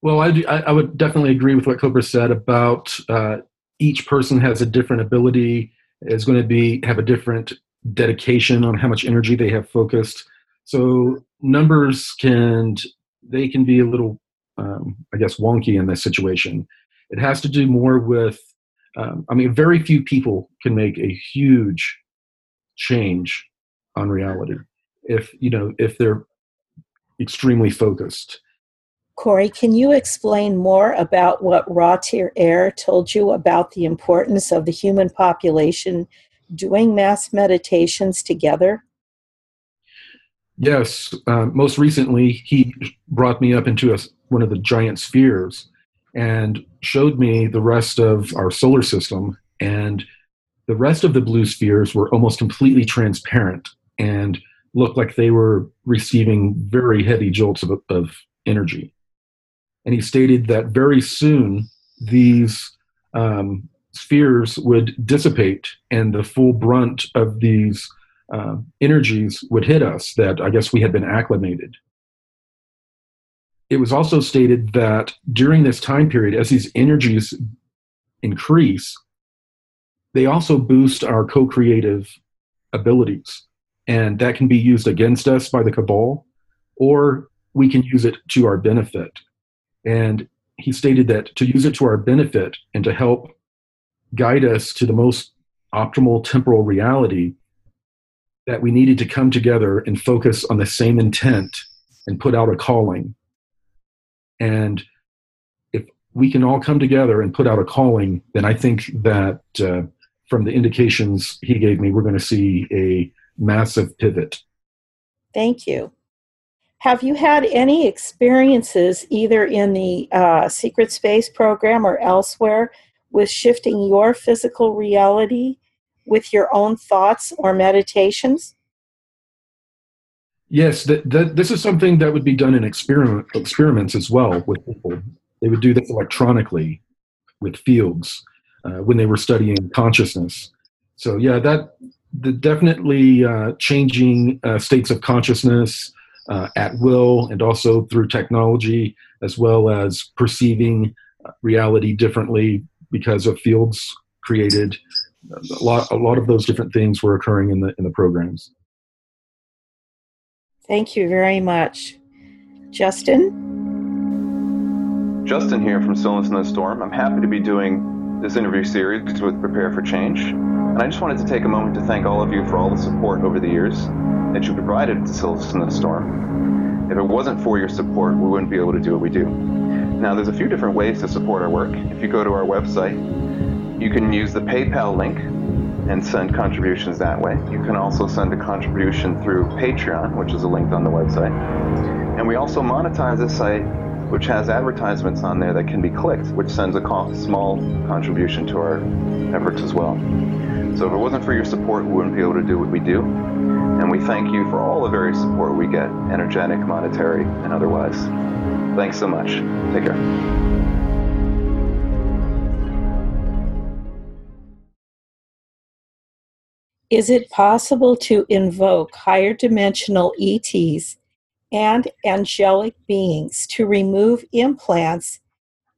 Well, I, I would definitely agree with what Cobra said about uh, each person has a different ability, is going to be have a different dedication on how much energy they have focused. So numbers can they can be a little, um, I guess, wonky in this situation. It has to do more with, um, I mean, very few people can make a huge change on reality if you know if they're extremely focused. Corey can you explain more about what Raw-Tear-Eir told you about the importance of the human population doing mass meditations together? Yes uh, most recently he brought me up into a, one of the giant spheres and showed me the rest of our solar system and the rest of the blue spheres were almost completely transparent and looked like they were receiving very heavy jolts of, of energy. And he stated that very soon these um, spheres would dissipate and the full brunt of these uh, energies would hit us that I guess we had been acclimated. It was also stated that during this time period, as these energies increase, they also boost our co creative abilities and that can be used against us by the cabal, or we can use it to our benefit. And he stated that to use it to our benefit and to help guide us to the most optimal temporal reality, that we needed to come together and focus on the same intent and put out a calling. And if we can all come together and put out a calling, then I think that uh, from the indications he gave me, we're going to see a massive pivot. Thank you. Have you had any experiences either in the uh, Secret Space program or elsewhere with shifting your physical reality with your own thoughts or meditations? Yes, this is something that would be done in experiment, experiments as well with people. They would do this electronically with fields uh, when they were studying consciousness. So yeah, that the definitely uh, changing uh, states of consciousness uh, at will, and also through technology, as well as perceiving uh, reality differently because of fields created. A lot, a lot of those different things were occurring in the in the programs. Thank you very much, Justin. Justin here from Stillness in the Storm. I'm happy to be doing this interview series with Prepare for Change. And I just wanted to take a moment to thank all of you for all the support over the years that you provided to Stillness in the Storm. If it wasn't for your support, we wouldn't be able to do what we do. Now, there's a few different ways to support our work. If you go to our website, you can use the PayPal link and send contributions that way. You can also send a contribution through Patreon, which is a link on the website. And we also monetize this site which has advertisements on there that can be clicked, which sends a small contribution to our efforts as well. So if it wasn't for your support, we wouldn't be able to do what we do. And we thank you for all the various support we get, energetic, monetary, and otherwise. Thanks so much. Take care. Is it possible to invoke higher dimensional ETs and angelic beings to remove implants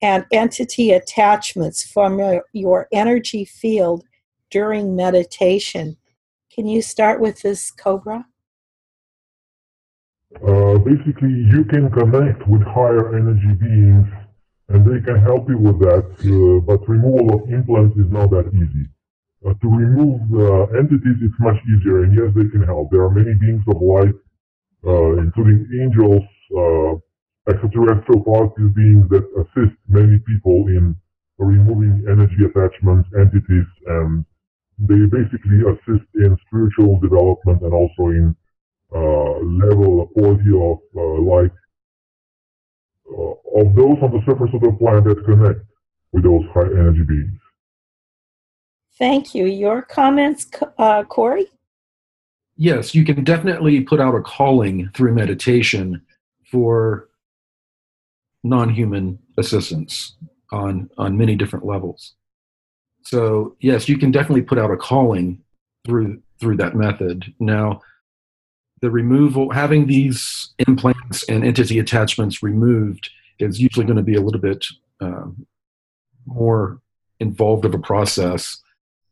and entity attachments from your energy field during meditation. Can you start with this, Cobra? Uh, basically, you can connect with higher energy beings and they can help you with that, uh, but removal of implants is not that easy. Uh, to remove uh, entities, it's much easier, and yes, they can help. There are many beings of light uh, including angels, uh, extraterrestrial positive beings that assist many people in removing energy attachments, entities, and they basically assist in spiritual development and also in uh, level quality of uh, light of those on the surface of the planet that connect with those high energy beings. Thank you. Your comments, uh, Corey? yes, you can definitely put out a calling through meditation for non-human assistance on on many different levels. So yes, you can definitely put out a calling through through that method. Now, the removal, having these implants and entity attachments removed, is usually going to be a little bit um, more involved of a process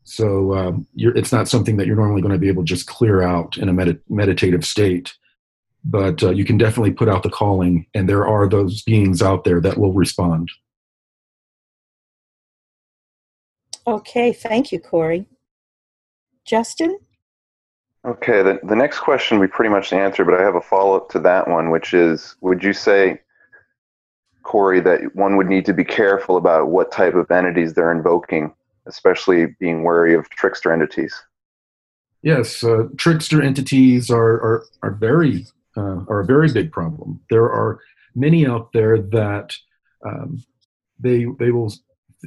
so um, it's not something that you're normally going to be able to just clear out in a med- meditative state. But uh, you can definitely put out the calling, and there are those beings out there that will respond. Okay, thank you, Corey. Justin? Okay, the, the next question we pretty much answered, but I have a follow up to that one, which is Would you say, Corey, that one would need to be careful about what type of entities they're invoking especially being wary of trickster entities. Yes, uh, trickster entities are are, are very uh, are a very big problem. There are many out there that um, they they will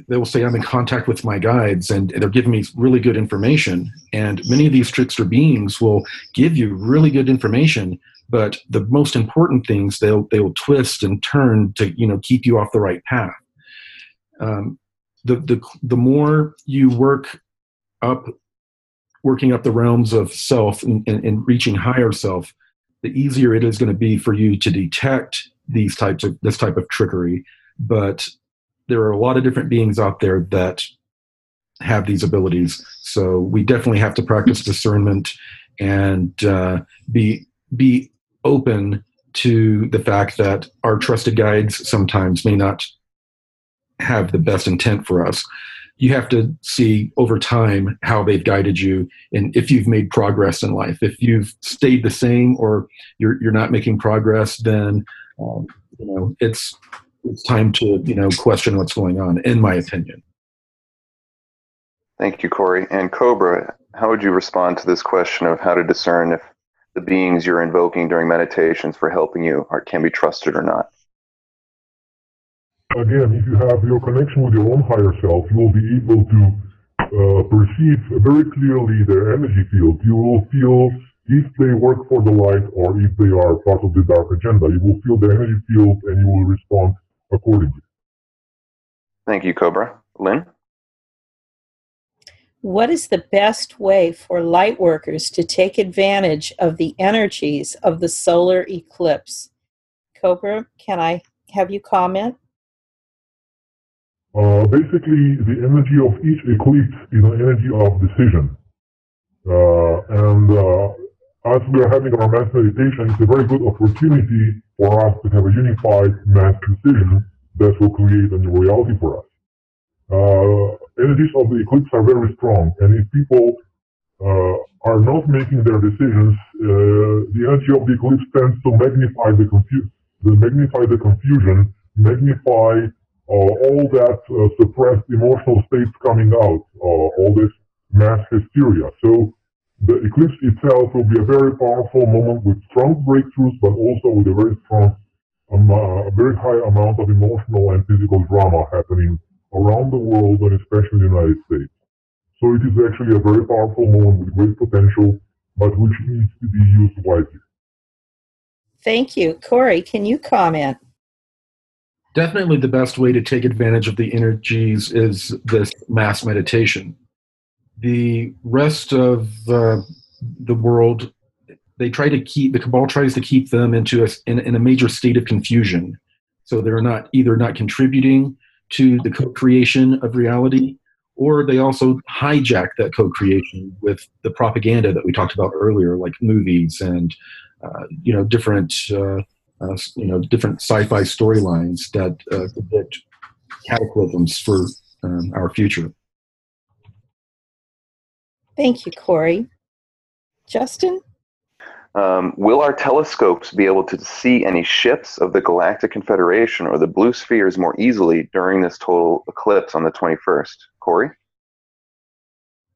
they will say I'm in contact with my guides and they're giving me really good information. And many of these trickster beings will give you really good information, but the most important things they'll they will twist and turn to you know keep you off the right path. Um, the the the more you work up working up the realms of self and, and, and reaching higher self the easier it is going to be for you to detect these types of this type of trickery. But there are a lot of different beings out there that have these abilities. So we definitely have to practice discernment and uh, be be open to the fact that our trusted guides sometimes may not have the best intent for us. You have to see over time how they've guided you and if you've made progress in life. If you've stayed the same or you're you're not making progress, then um, you know it's it's time to you know question what's going on. In my opinion. Thank you, Corey. And Cobra, how would you respond to this question of how to discern if the beings you're invoking during meditations for helping you are, can be trusted or not? Again, if you have your connection with your own higher self, you will be able to uh, perceive very clearly their energy field. You will feel if they work for the light or if they are part of the dark agenda. You will feel the energy field and you will respond accordingly. Thank you, Cobra. Lynn? What is the best way for light workers to take advantage of the energies of the solar eclipse? Cobra, can I have you comment? Uh, basically, the energy of each eclipse is an energy of decision. Uh, and uh, as we are having our mass meditation, it's a very good opportunity for us to have a unified mass decision that will create a new reality for us. Uh, energies of the eclipse are very strong, and if people uh, are not making their decisions, uh, the energy of the eclipse tends to magnify the, confu- the magnify the confusion, magnify all that uh, suppressed emotional states coming out, uh, all this mass hysteria. So the eclipse itself will be a very powerful moment with strong breakthroughs, but also with a very strong, um, a very high amount of emotional and physical drama happening around the world and especially in the United States. So it is actually a very powerful moment with great potential, but which needs to be used wisely. Thank you. Corey, can you comment? Definitely the best way to take advantage of the energies is this mass meditation. The rest of uh, the world, they try to keep the cabal tries to keep them into a, in, in a major state of confusion. So they're not either not contributing to the co-creation of reality, or they also hijack that co-creation with the propaganda that we talked about earlier, like movies and uh, you know different uh, uh, you know different sci-fi storylines that uh, predict cataclysms for um, our future. Thank you, Corey. Justin? Um, will our telescopes be able to see any ships of the Galactic Confederation or the blue spheres more easily during this total eclipse on the 21st? Corey?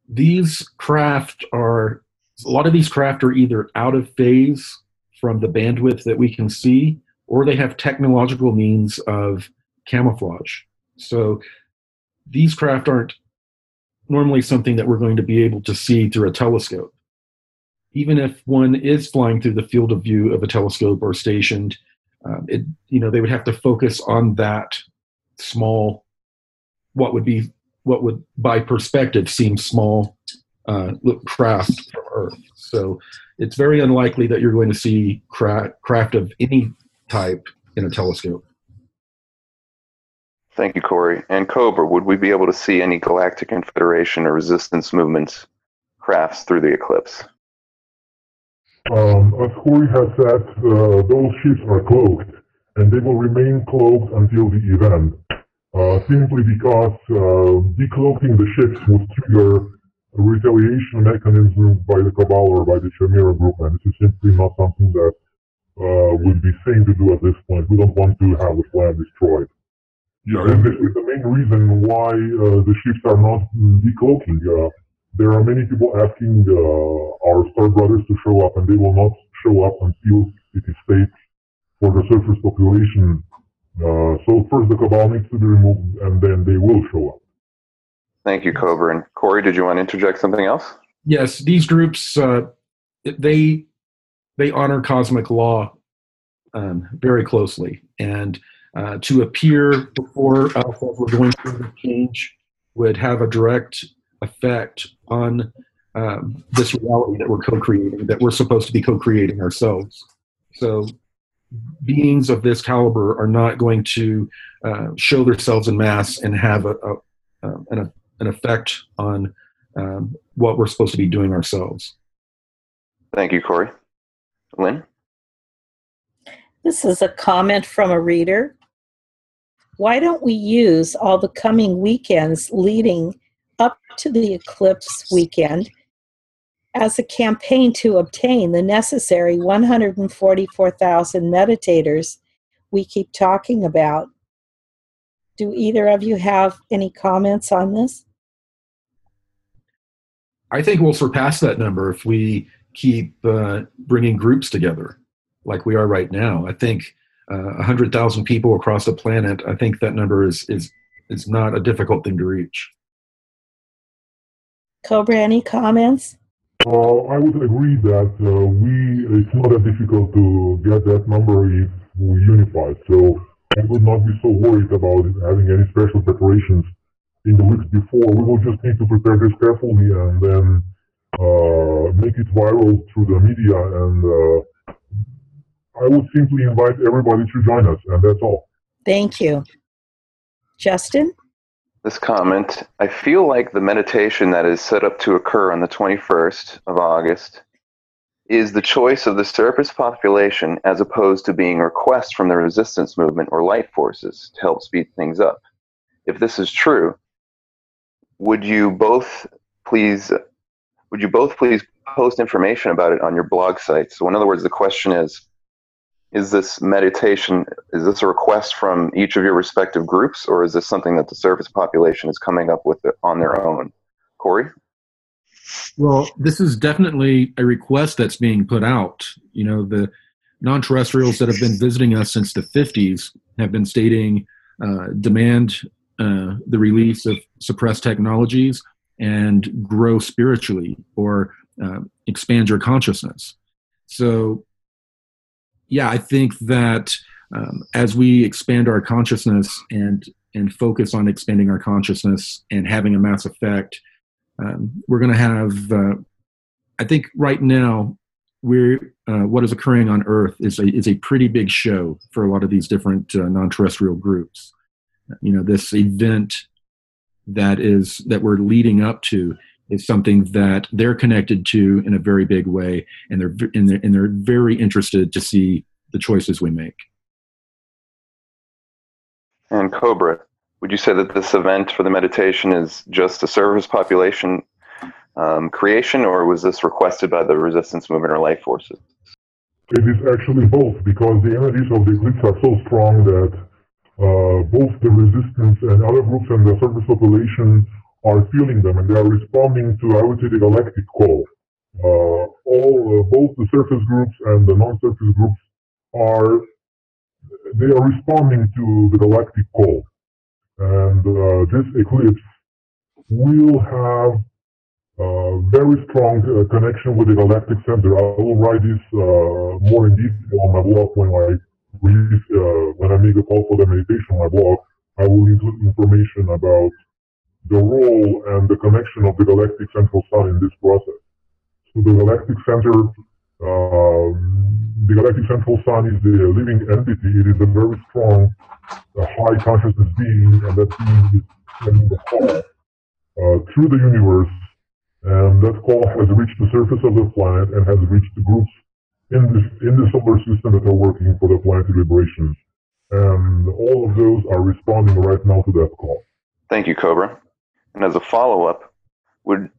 These craft are, a lot of these craft are either out of phase from the bandwidth that we can see, or they have technological means of camouflage. So these craft aren't normally something that we're going to be able to see through a telescope. Even if one is flying through the field of view of a telescope or stationed, um, it you know they would have to focus on that small, what would be what would by perspective seem small uh, craft from Earth. So it's very unlikely that you're going to see cra- craft of any type in a telescope. Thank you, Corey. And Cobra, would we be able to see any Galactic Confederation or resistance movements crafts through the eclipse? Um, as Corey has said, uh, those ships are cloaked, and they will remain cloaked until the event, uh, simply because uh, decloaking the ships would trigger retaliation mechanisms by the Cabal or by the Chimera group, and this is simply not something that uh, would be sane to do at this point. We don't want to have the plan destroyed. Yeah, and this is the main reason why uh, the ships are not decloaking. Uh, there are many people asking uh, our star brothers to show up, and they will not show up until it is safe for the surface population. Uh, so first the cabal needs to be removed, and then they will show up. Thank you, Cobra. And Corey, did you want to interject something else? Yes, these groups uh, they they honor cosmic law um, very closely, and uh, to appear before as we're going through the change would have a direct effect on um, this reality that we're co-creating, that we're supposed to be co-creating ourselves. So beings of this caliber are not going to uh, show themselves in mass and have a, a, an, an effect on um, what we're supposed to be doing ourselves. Thank you, Corey. Lynn? This is a comment from a reader. Why don't we use all the coming weekends leading up to the eclipse weekend as a campaign to obtain the necessary 144,000 meditators we keep talking about? Do either of you have any comments on this? I think we'll surpass that number if we keep uh, bringing groups together like we are right now. I think uh, 100,000 people across the planet, I think that number is, is, is not a difficult thing to reach. Cobra, any comments? Uh, I would agree that uh, we it's not that difficult to get that number if we unify. So I would not be so worried about having any special preparations in the weeks before. We will just need to prepare this carefully and then uh, make it viral through the media. And uh, I would simply invite everybody to join us, and that's all. Thank you. Justin? This comment I feel like the meditation that is set up to occur on the 21st of August is the choice of the surface population as opposed to being a request from the resistance movement or light forces to help speed things up. If this is true, would you both please would you both please post information about it on your blog site? So in other words, the question is is this meditation is this a request from each of your respective groups or is this something that the surface population is coming up with on their own? Corey? Well this is definitely a request that's being put out. You know the non-terrestrials that have been visiting us since the 50s have been stating uh, demand uh, the release of suppressed technologies and grow spiritually or uh, expand your consciousness so yeah, I think that um, as we expand our consciousness and and focus on expanding our consciousness and having a mass effect, um, we're going to have. Uh, I think right now, we're uh, what is occurring on Earth is a is a pretty big show for a lot of these different uh, non-terrestrial groups. You know, this event that is that we're leading up to is something that they're connected to in a very big way, and they're and they're, and they're very interested to see the choices we make. And Cobra, would you say that this event for the meditation is just a service population um, creation, or was this requested by the resistance movement or life forces? It is actually both, because the energies of the eclipse are so strong that uh, both the resistance and other groups and the surface population are feeling them and they are responding to, I would say, the galactic call. Uh, all, uh, both the surface groups and the non-surface groups are, they are responding to the galactic call. And uh, this eclipse will have a very strong uh, connection with the galactic center. I will write this uh, more in detail on my blog when I release, uh, when I make a call for the meditation on my blog. I will include information about the role and the connection of the galactic central sun in this process. So the galactic center, um, the galactic central sun is the living entity. It is a very strong, uh, high consciousness being, and that being is sending the call uh, through the universe. And that call has reached the surface of the planet and has reached the groups in this in the solar system that are working for the planetary liberation. And all of those are responding right now to that call. Thank you, Cobra. And as a follow up, would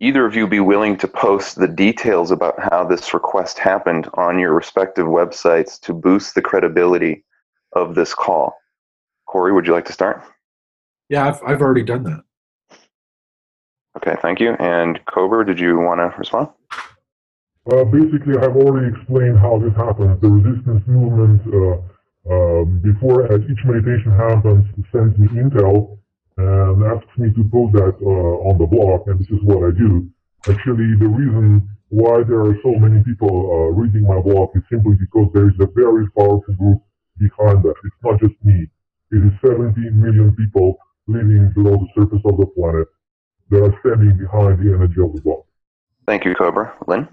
either of you be willing to post the details about how this request happened on your respective websites to boost the credibility of this call? Corey, would you like to start? Yeah, I've, I've already done that. Okay, thank you. And Cobra, did you want to respond? Uh, basically, I've already explained how this happens. The resistance movement, uh, uh, before as each meditation happens, sends me intel and asks me to post that uh, on the blog, and this is what I do. Actually, the reason why there are so many people reading my blog is simply because there is a very powerful group behind that. It's not just me. It is 17 million people living below the surface of the planet that are standing behind the energy of the blog. Thank you, Cobra. Lynn?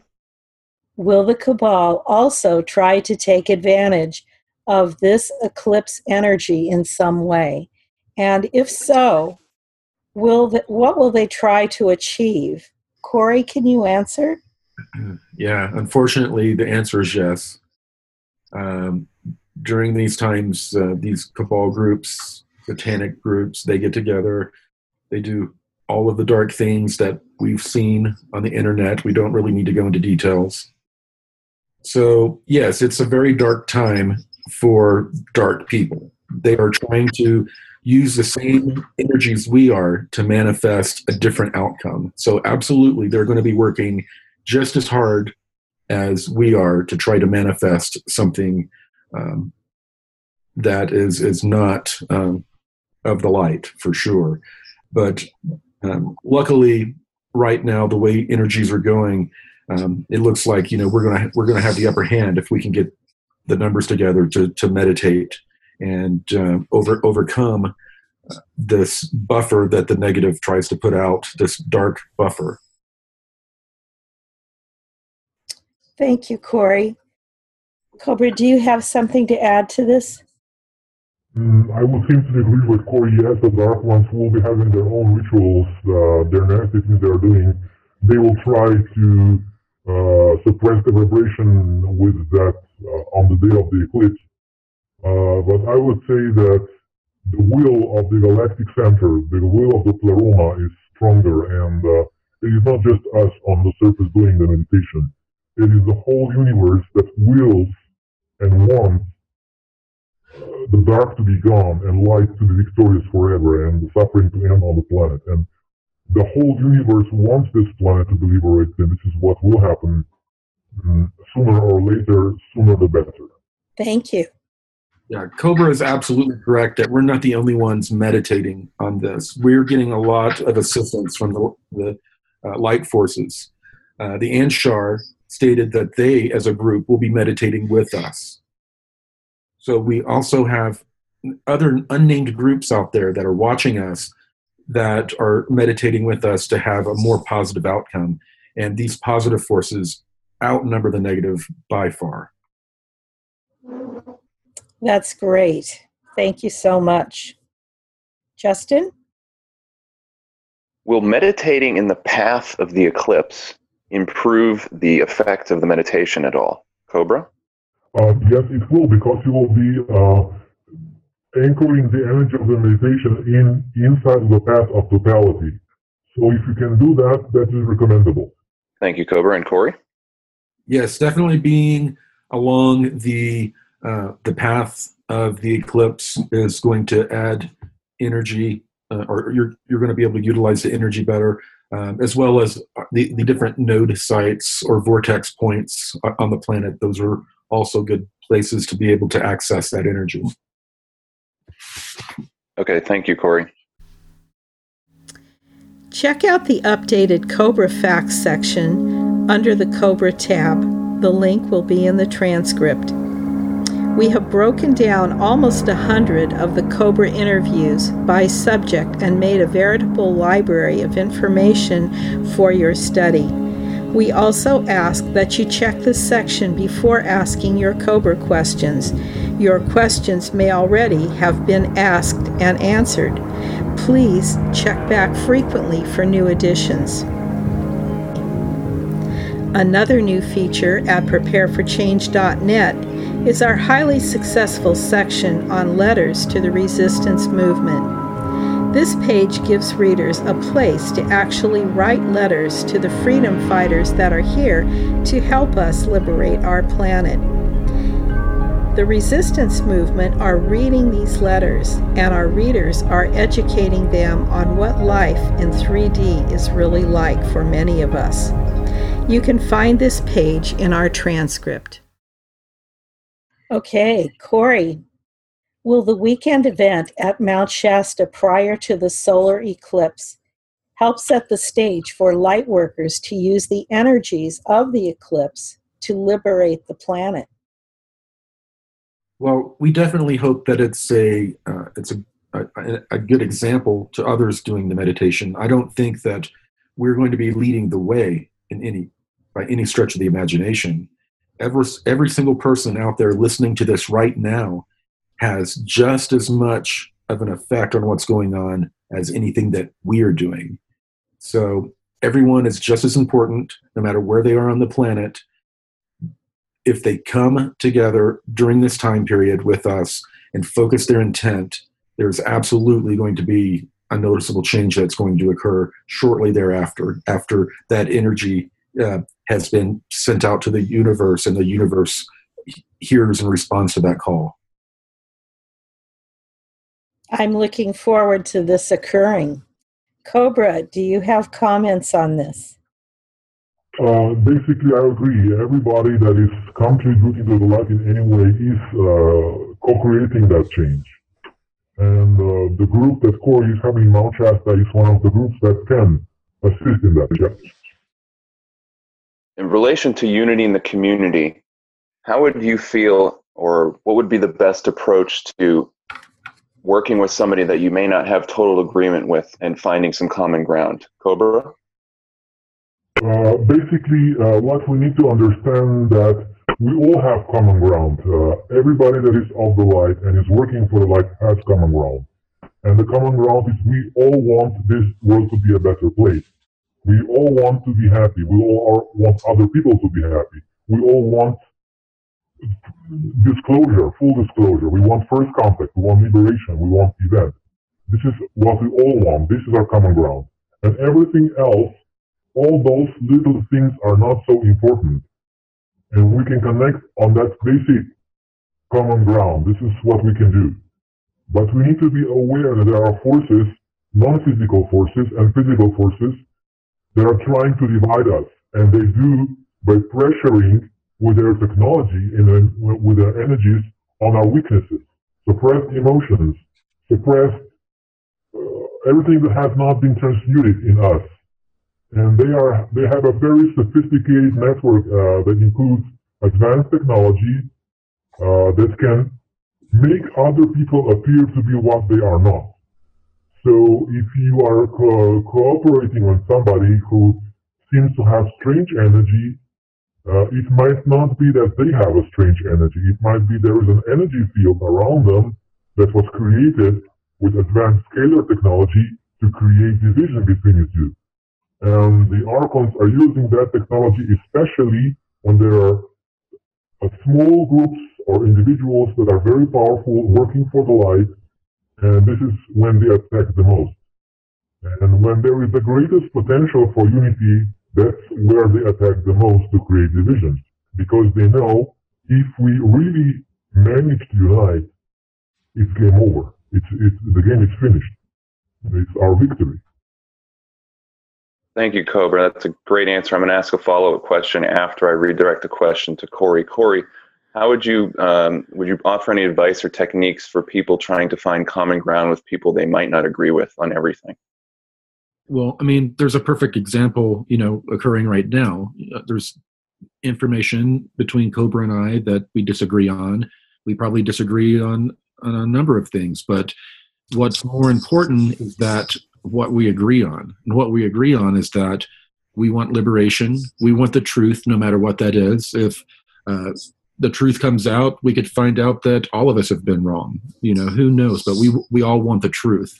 Will the Cabal also try to take advantage of this eclipse energy in some way? And if so, will the, what will they try to achieve? Corey, can you answer? Yeah, unfortunately, the answer is yes. Um, during these times, uh, these cabal groups, satanic groups, they get together. They do all of the dark things that we've seen on the internet. We don't really need to go into details. So, yes, it's a very dark time for dark people. They are trying to use the same energies we are to manifest a different outcome. So, absolutely, they're going to be working just as hard as we are to try to manifest something um, that is is not um, of the light for sure. But um, luckily, right now, the way energies are going, um, it looks like you know we're gonna we're gonna have the upper hand if we can get the numbers together to to meditate and uh, over overcome uh, this buffer that the negative tries to put out. This dark buffer. Thank you, Corey. Cobra, do you have something to add to this? Mm, I would seem to agree with Corey. Yes, the Dark Ones will be having their own rituals, uh, their nasty things they're doing. They will try to uh, suppress the vibration with that uh, on the day of the eclipse. Uh, but I would say that the will of the galactic center, the will of the pleroma is stronger and uh, it is not just us on the surface doing the meditation. It is the whole universe that wills and wants the dark to be gone and light to be victorious forever and the suffering to end on the planet. And the whole universe wants this planet to be liberated, and this is what will happen um, sooner or later, sooner the better. Thank you. Yeah, Cobra is absolutely correct that we're not the only ones meditating on this. We're getting a lot of assistance from the, the uh, light forces. Uh, the Anshar stated that they, as a group, will be meditating with us. So we also have other unnamed groups out there that are watching us that are meditating with us to have a more positive outcome. And these positive forces outnumber the negative by far. That's great. Thank you so much. Justin? Will meditating in the path of the eclipse improve the effect of the meditation at all? Cobra? Uh, yes, it will, because you will be uh, anchoring the energy of the meditation in inside the path of totality. So if you can do that, that is recommendable. Thank you, Cobra and Corey. Yes, definitely being along the uh, the path of the eclipse is going to add energy, uh, or you're you're going to be able to utilize the energy better, um, as well as the, the different node sites or vortex points on the planet. Those are also good places to be able to access that energy. Okay, thank you, Corey. Check out the updated Cobra Facts section under the Cobra tab. The link will be in the transcript. We have broken down almost a hundred of the Cobra interviews by subject and made a veritable library of information for your study. We also ask that you check this section before asking your COBRA questions. Your questions may already have been asked and answered. Please check back frequently for new additions. Another new feature at prepareforchange.net is our highly successful section on letters to the resistance movement. This page gives readers a place to actually write letters to the freedom fighters that are here to help us liberate our planet. The resistance movement are reading these letters, and our readers are educating them on what life in 3D is really like for many of us. You can find this page in our transcript. Okay, Corey, Will the weekend event at Mount Shasta prior to the solar eclipse help set the stage for light workers to use the energies of the eclipse to liberate the planet? Well, we definitely hope that it's a uh, it's a, a, a good example to others doing the meditation. I don't think that we're going to be leading the way in any by any stretch of the imagination. Every every single person out there listening to this right now has just as much of an effect on what's going on as anything that we are doing. So everyone is just as important, no matter where they are on the planet. If they come together during this time period with us and focus their intent, there's absolutely going to be a noticeable change that's going to occur shortly thereafter, after that energy uh, has been sent out to the universe and the universe hears and responds to that call. I'm looking forward to this occurring. Cobra, do you have comments on this? Uh, basically, I agree. Everybody that is contributing to the light in any way is uh, co-creating that change. And uh, the group that Corey is having in Mount Shasta is one of the groups that can assist in that. Yeah. In relation to unity in the community, how would you feel, or what would be the best approach to working with somebody that you may not have total agreement with and finding some common ground? Cobra? Uh, basically, uh, what we need to understand that we all have common ground. Uh, everybody that is of the light and is working for the light has common ground. And the common ground is we all want this world to be a better place. We all want to be happy. We all are, want other people to be happy. We all want disclosure, full disclosure. We want first contact. We want liberation. We want event. This is what we all want. This is our common ground. And everything else, all those little things are not so important and we can connect on that basic common ground. This is what we can do. But we need to be aware that there are forces, non-physical forces and physical forces, that are trying to divide us. And they do by pressuring with their technology and with their energies on our weaknesses, suppressed emotions, suppressed uh, everything that has not been transmuted in us and they are they have a very sophisticated network uh, that includes advanced technology uh, that can make other people appear to be what they are not. So if you are co- cooperating with somebody who seems to have strange energy, uh, it might not be that they have a strange energy. It might be there is an energy field around them that was created with advanced scalar technology to create division between the two. And the Archons are using that technology especially when there are uh, small groups or individuals that are very powerful working for the light, and this is when they attack the most. And when there is the greatest potential for unity, that's where they attack the most to create divisions. Because they know if we really manage to unite, it's game over. It's, it's, the game is finished. It's our victory. Thank you, Cobra. That's a great answer. I'm going to ask a follow-up question after I redirect the question to Corey. Corey, how would you um, would you offer any advice or techniques for people trying to find common ground with people they might not agree with on everything? Well, I mean, there's a perfect example, you know, occurring right now. There's information between Cobra and I that we disagree on. We probably disagree on on a number of things, but what's more important is that what we agree on. And what we agree on is that we want liberation. We want the truth, no matter what that is. If uh, the truth comes out, we could find out that all of us have been wrong. You know, who knows? But we we all want the truth.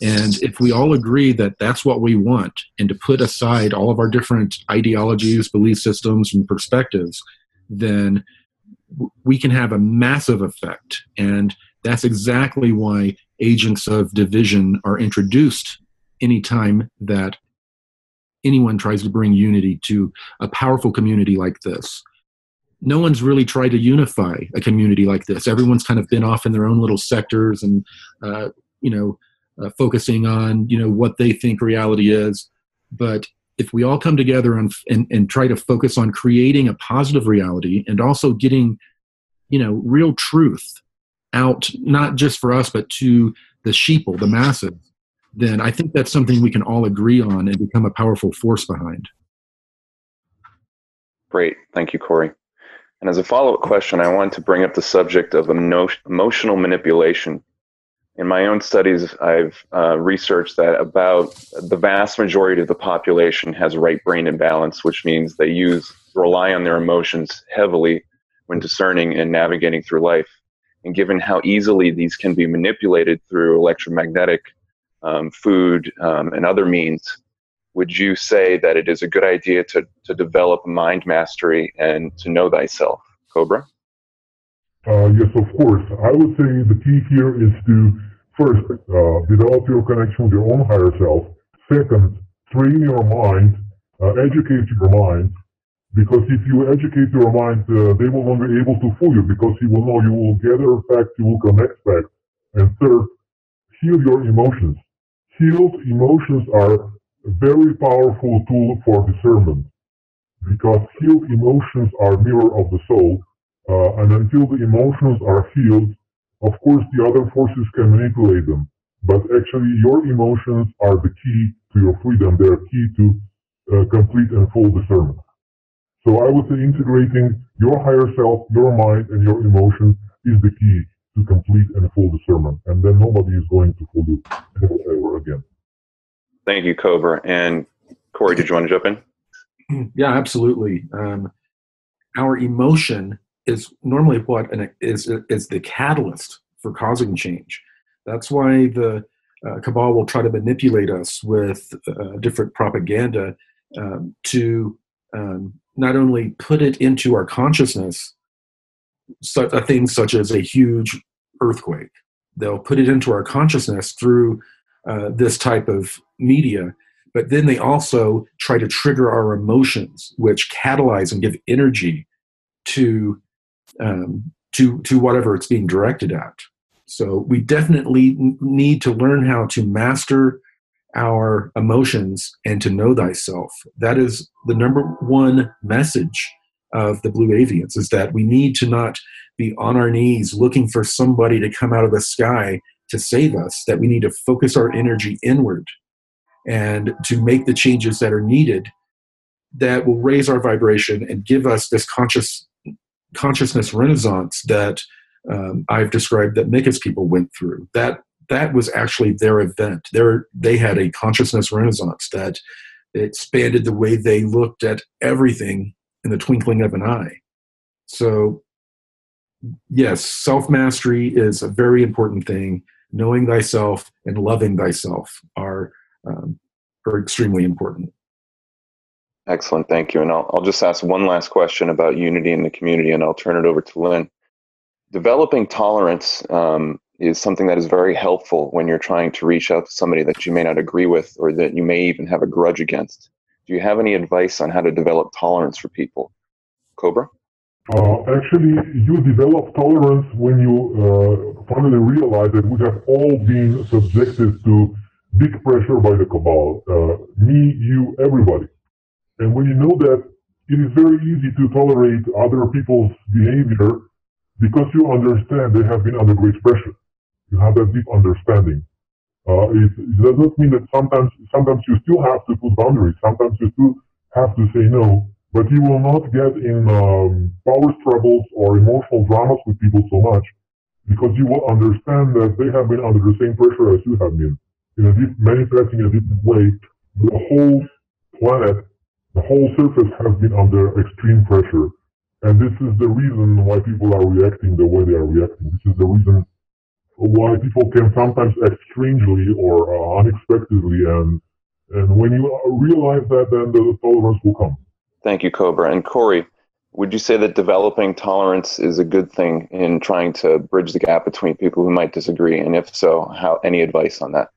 And if we all agree that that's what we want, and to put aside all of our different ideologies, belief systems, and perspectives, then we can have a massive effect. And that's exactly why agents of division are introduced anytime that anyone tries to bring unity to a powerful community like this. No one's really tried to unify a community like this. Everyone's kind of been off in their own little sectors and, uh, you know, uh, focusing on, you know, what they think reality is. But if we all come together and, and, and try to focus on creating a positive reality and also getting, you know, real truth out not just for us but to the sheeple the masses then i think that's something we can all agree on and become a powerful force behind. Great. Thank you corey. And as a follow-up question i want to bring up the subject of emotional manipulation in my own studies i've uh, researched that about the vast majority of the population has right brain imbalance which means they use rely on their emotions heavily when discerning and navigating through life and given how easily these can be manipulated through electromagnetic, um, food, um, and other means, would you say that it is a good idea to, to develop mind mastery and to know thyself? Cobra? Uh, yes, of course. I would say the key here is to first uh, develop your connection with your own higher self. Second, train your mind, uh, educate your mind, because if you educate your mind, uh, they will not be able to fool you because you will know you will gather facts, you will connect facts. And third, heal your emotions. Healed emotions are a very powerful tool for discernment because healed emotions are mirror of the soul. Uh, and until the emotions are healed, of course, the other forces can manipulate them. but actually your emotions are the key to your freedom. They are key to uh, complete and full discernment. So I would say integrating your higher self, your mind, and your emotion is the key to complete and full discernment. And then nobody is going to fool you ever again. Thank you, Cobra. And Corey, did you want to jump in? Yeah, absolutely. Um, our emotion is normally what an, is is the catalyst for causing change. That's why the uh, cabal will try to manipulate us with uh, different propaganda um, to um, not only put it into our consciousness, such a thing such as a huge earthquake. They'll put it into our consciousness through uh, this type of media, but then they also try to trigger our emotions, which catalyze and give energy to um, to to whatever it's being directed at. So we definitely need to learn how to master our emotions and to know thyself. That is the number one message of the blue avians is that we need to not be on our knees looking for somebody to come out of the sky to save us, that we need to focus our energy inward and to make the changes that are needed that will raise our vibration and give us this conscious consciousness renaissance that um, I've described that Mikas people went through. That that was actually their event. Their, they had a consciousness renaissance that expanded the way they looked at everything in the twinkling of an eye. So, yes, self mastery is a very important thing. Knowing thyself and loving thyself are um, are extremely important. Excellent, thank you. And I'll, I'll just ask one last question about unity in the community, and I'll turn it over to Lynn. Developing tolerance um, is something that is very helpful when you're trying to reach out to somebody that you may not agree with or that you may even have a grudge against. Do you have any advice on how to develop tolerance for people? Cobra? Uh, actually, you develop tolerance when you uh, finally realize that we have all been subjected to big pressure by the cabal. Uh, me, you, everybody. And when you know that it is very easy to tolerate other people's behavior because you understand they have been under great pressure you have that deep understanding. Uh, it, it does not mean that sometimes sometimes you still have to put boundaries. Sometimes you still have to say no, but you will not get in um, power struggles or emotional dramas with people so much because you will understand that they have been under the same pressure as you have been in a deep manifesting in a different way. The whole planet, the whole surface has been under extreme pressure. And this is the reason why people are reacting the way they are reacting. This is the reason why people can sometimes act strangely or uh, unexpectedly, and and when you realize that, then the tolerance will come. Thank you, Cobra and Corey. Would you say that developing tolerance is a good thing in trying to bridge the gap between people who might disagree? And if so, how any advice on that?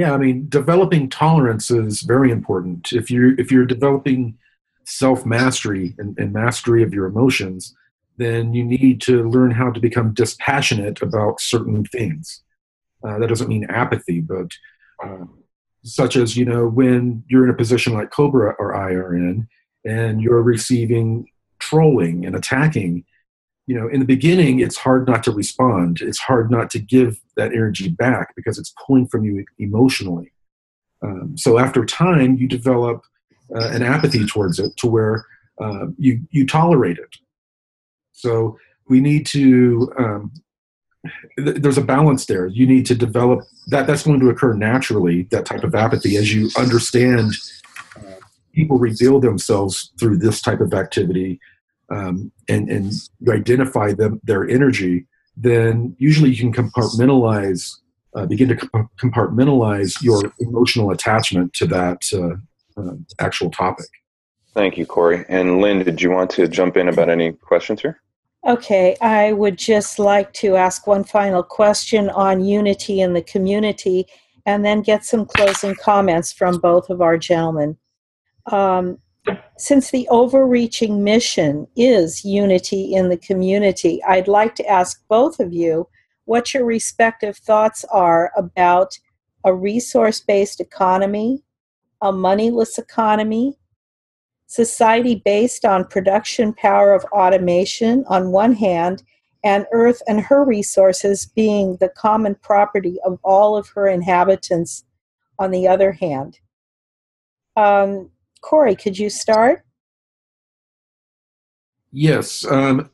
Yeah, I mean, developing tolerance is very important. If you're if you're developing self mastery and, and mastery of your emotions, then you need to learn how to become dispassionate about certain things. Uh, that doesn't mean apathy, but uh, such as, you know, when you're in a position like Cobra or I are in, and you're receiving trolling and attacking, you know, in the beginning, it's hard not to respond. It's hard not to give that energy back because it's pulling from you emotionally. Um, so after time, you develop uh, an apathy towards it to where uh, you you tolerate it so we need to. Um, th- there's a balance there. You need to develop that. That's going to occur naturally. That type of apathy, as you understand, uh, people reveal themselves through this type of activity, um, and and you identify them their energy. Then usually you can compartmentalize, uh, begin to compartmentalize your emotional attachment to that uh, uh, actual topic. Thank you, Corey. And Lynn, did you want to jump in about any questions here? Okay, I would just like to ask one final question on unity in the community and then get some closing comments from both of our gentlemen. Um, since the overreaching mission is unity in the community, I'd like to ask both of you what your respective thoughts are about a resource based economy, a moneyless economy, society based on production power of automation on one hand and Earth and her resources being the common property of all of her inhabitants, on the other hand. Um, Corey, could you start? Yes. Um,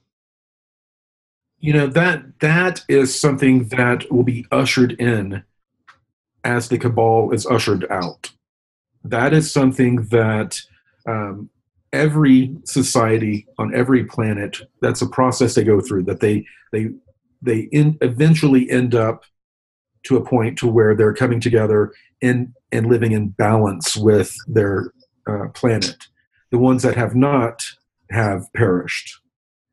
you know that that is something that will be ushered in as the cabal is ushered out. That is something that um, every society on every planet that's a process they go through that they they they in, eventually end up to a point to where they're coming together and and living in balance with their uh, planet the ones that have not have perished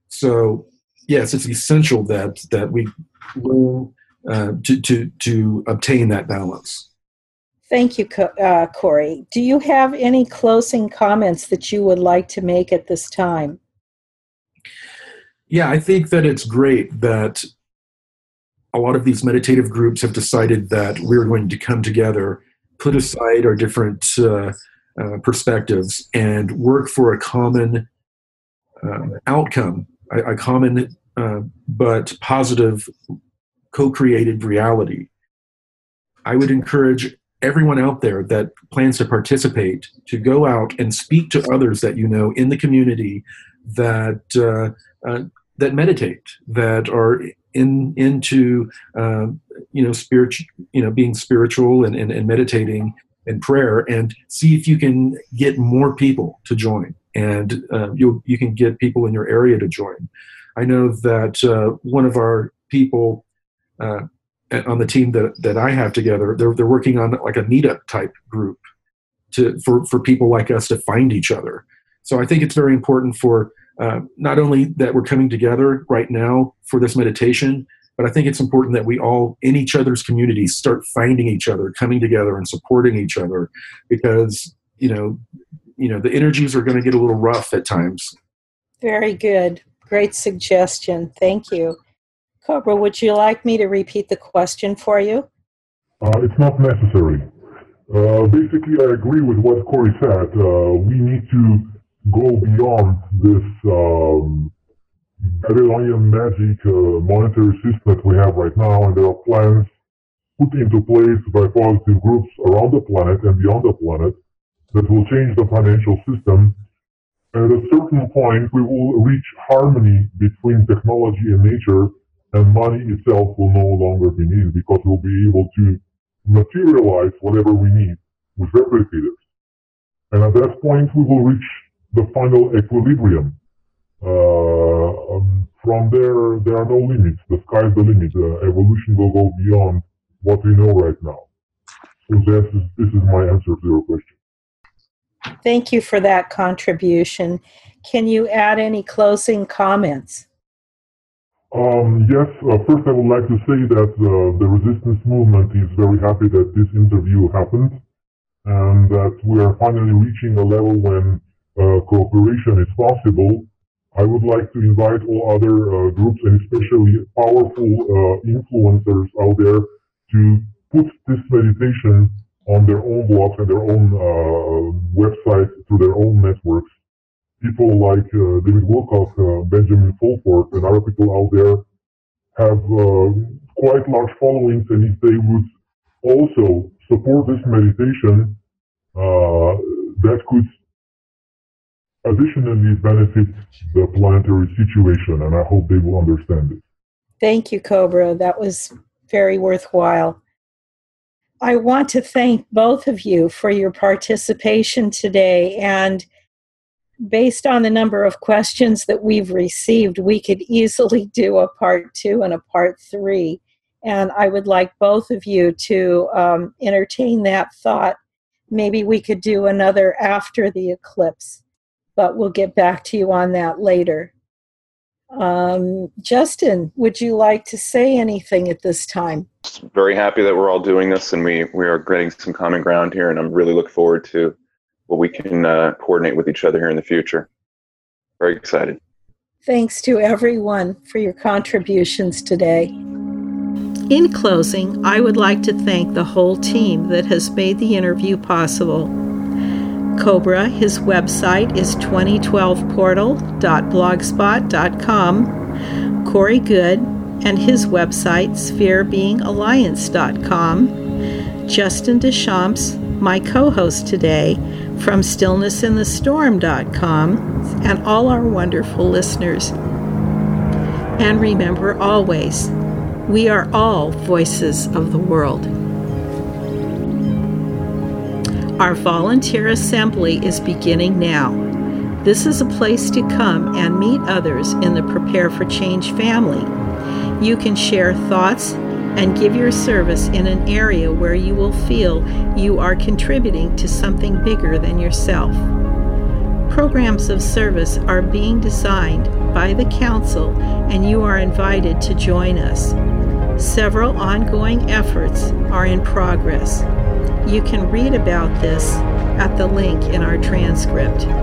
so yes it's essential that that we learn uh, to to to obtain that balance Thank you, uh, Corey. Do you have any closing comments that you would like to make at this time? Yeah, I think that it's great that a lot of these meditative groups have decided that we're going to come together, put aside our different uh, uh, perspectives, and work for a common um, outcome, a, a common uh, but positive co created reality. I would encourage everyone out there that plans to participate to go out and speak to others that you know in the community that uh, uh, that meditate, that are in into uh, you know spiritual, you know being spiritual and, and, and meditating and prayer, and see if you can get more people to join, and uh, you you can get people in your area to join. I know that uh, one of our people uh, on the team that, that I have together, they're, they're working on like a meetup type group to, for, for people like us to find each other. So I think it's very important for uh, not only that we're coming together right now for this meditation, but I think it's important that we all in each other's communities start finding each other, coming together and supporting each other because, you know, you know, the energies are going to get a little rough at times. Very good. Great suggestion. Thank you. Cobra, would you like me to repeat the question for you? Uh, it's not necessary. Uh, basically, I agree with what Corey said. Uh, we need to go beyond this um, Babylonian magic uh, monetary system that we have right now, and there are plans put into place by positive groups around the planet and beyond the planet that will change the financial system. At a certain point, we will reach harmony between technology and nature and money itself will no longer be needed because we'll be able to materialize whatever we need with replicators. And at that point, we will reach the final equilibrium. Uh, um, from there, there are no limits. The sky is the limit. Uh, evolution will go beyond what we know right now. So this is, this is my answer to your question. Thank you for that contribution. Can you add any closing comments? Um, yes, uh, first I would like to say that uh, the resistance movement is very happy that this interview happened and that we are finally reaching a level when uh, cooperation is possible. I would like to invite all other uh, groups and especially powerful uh, influencers out there to put this meditation on their own blogs and their own uh, websites through their own networks. People like David Wilcock, Benjamin Fulford, and other people out there have quite large followings, and if they would also support this meditation, uh, that could additionally benefit the planetary situation, and I hope they will understand it. Thank you, Cobra. That was very worthwhile. I want to thank both of you for your participation today and based on the number of questions that we've received, we could easily do a part two and a part three. And I would like both of you to um, entertain that thought. Maybe we could do another after the eclipse, but we'll get back to you on that later. Um, Justin, would you like to say anything at this time? Very happy that we're all doing this and we, we are getting some common ground here, and I'm really look forward to what we can uh, coordinate with each other here in the future. Very excited. Thanks to everyone for your contributions today. In closing, I would like to thank the whole team that has made the interview possible. Cobra, his website is 2012portal.blogspot.com Corey Goode and his website, spherebeingalliance.com, Justin Deschamps, my co host today, from stillnessinthestorm.com, and all our wonderful listeners. And remember always, we are all voices of the world. Our volunteer assembly is beginning now. This is a place to come and meet others in the Prepare for Change family. You can share thoughts and give your service in an area where you will feel you are contributing to something bigger than yourself. Programs of service are being designed by the Council, and you are invited to join us. Several ongoing efforts are in progress. You can read about this at the link in our transcript.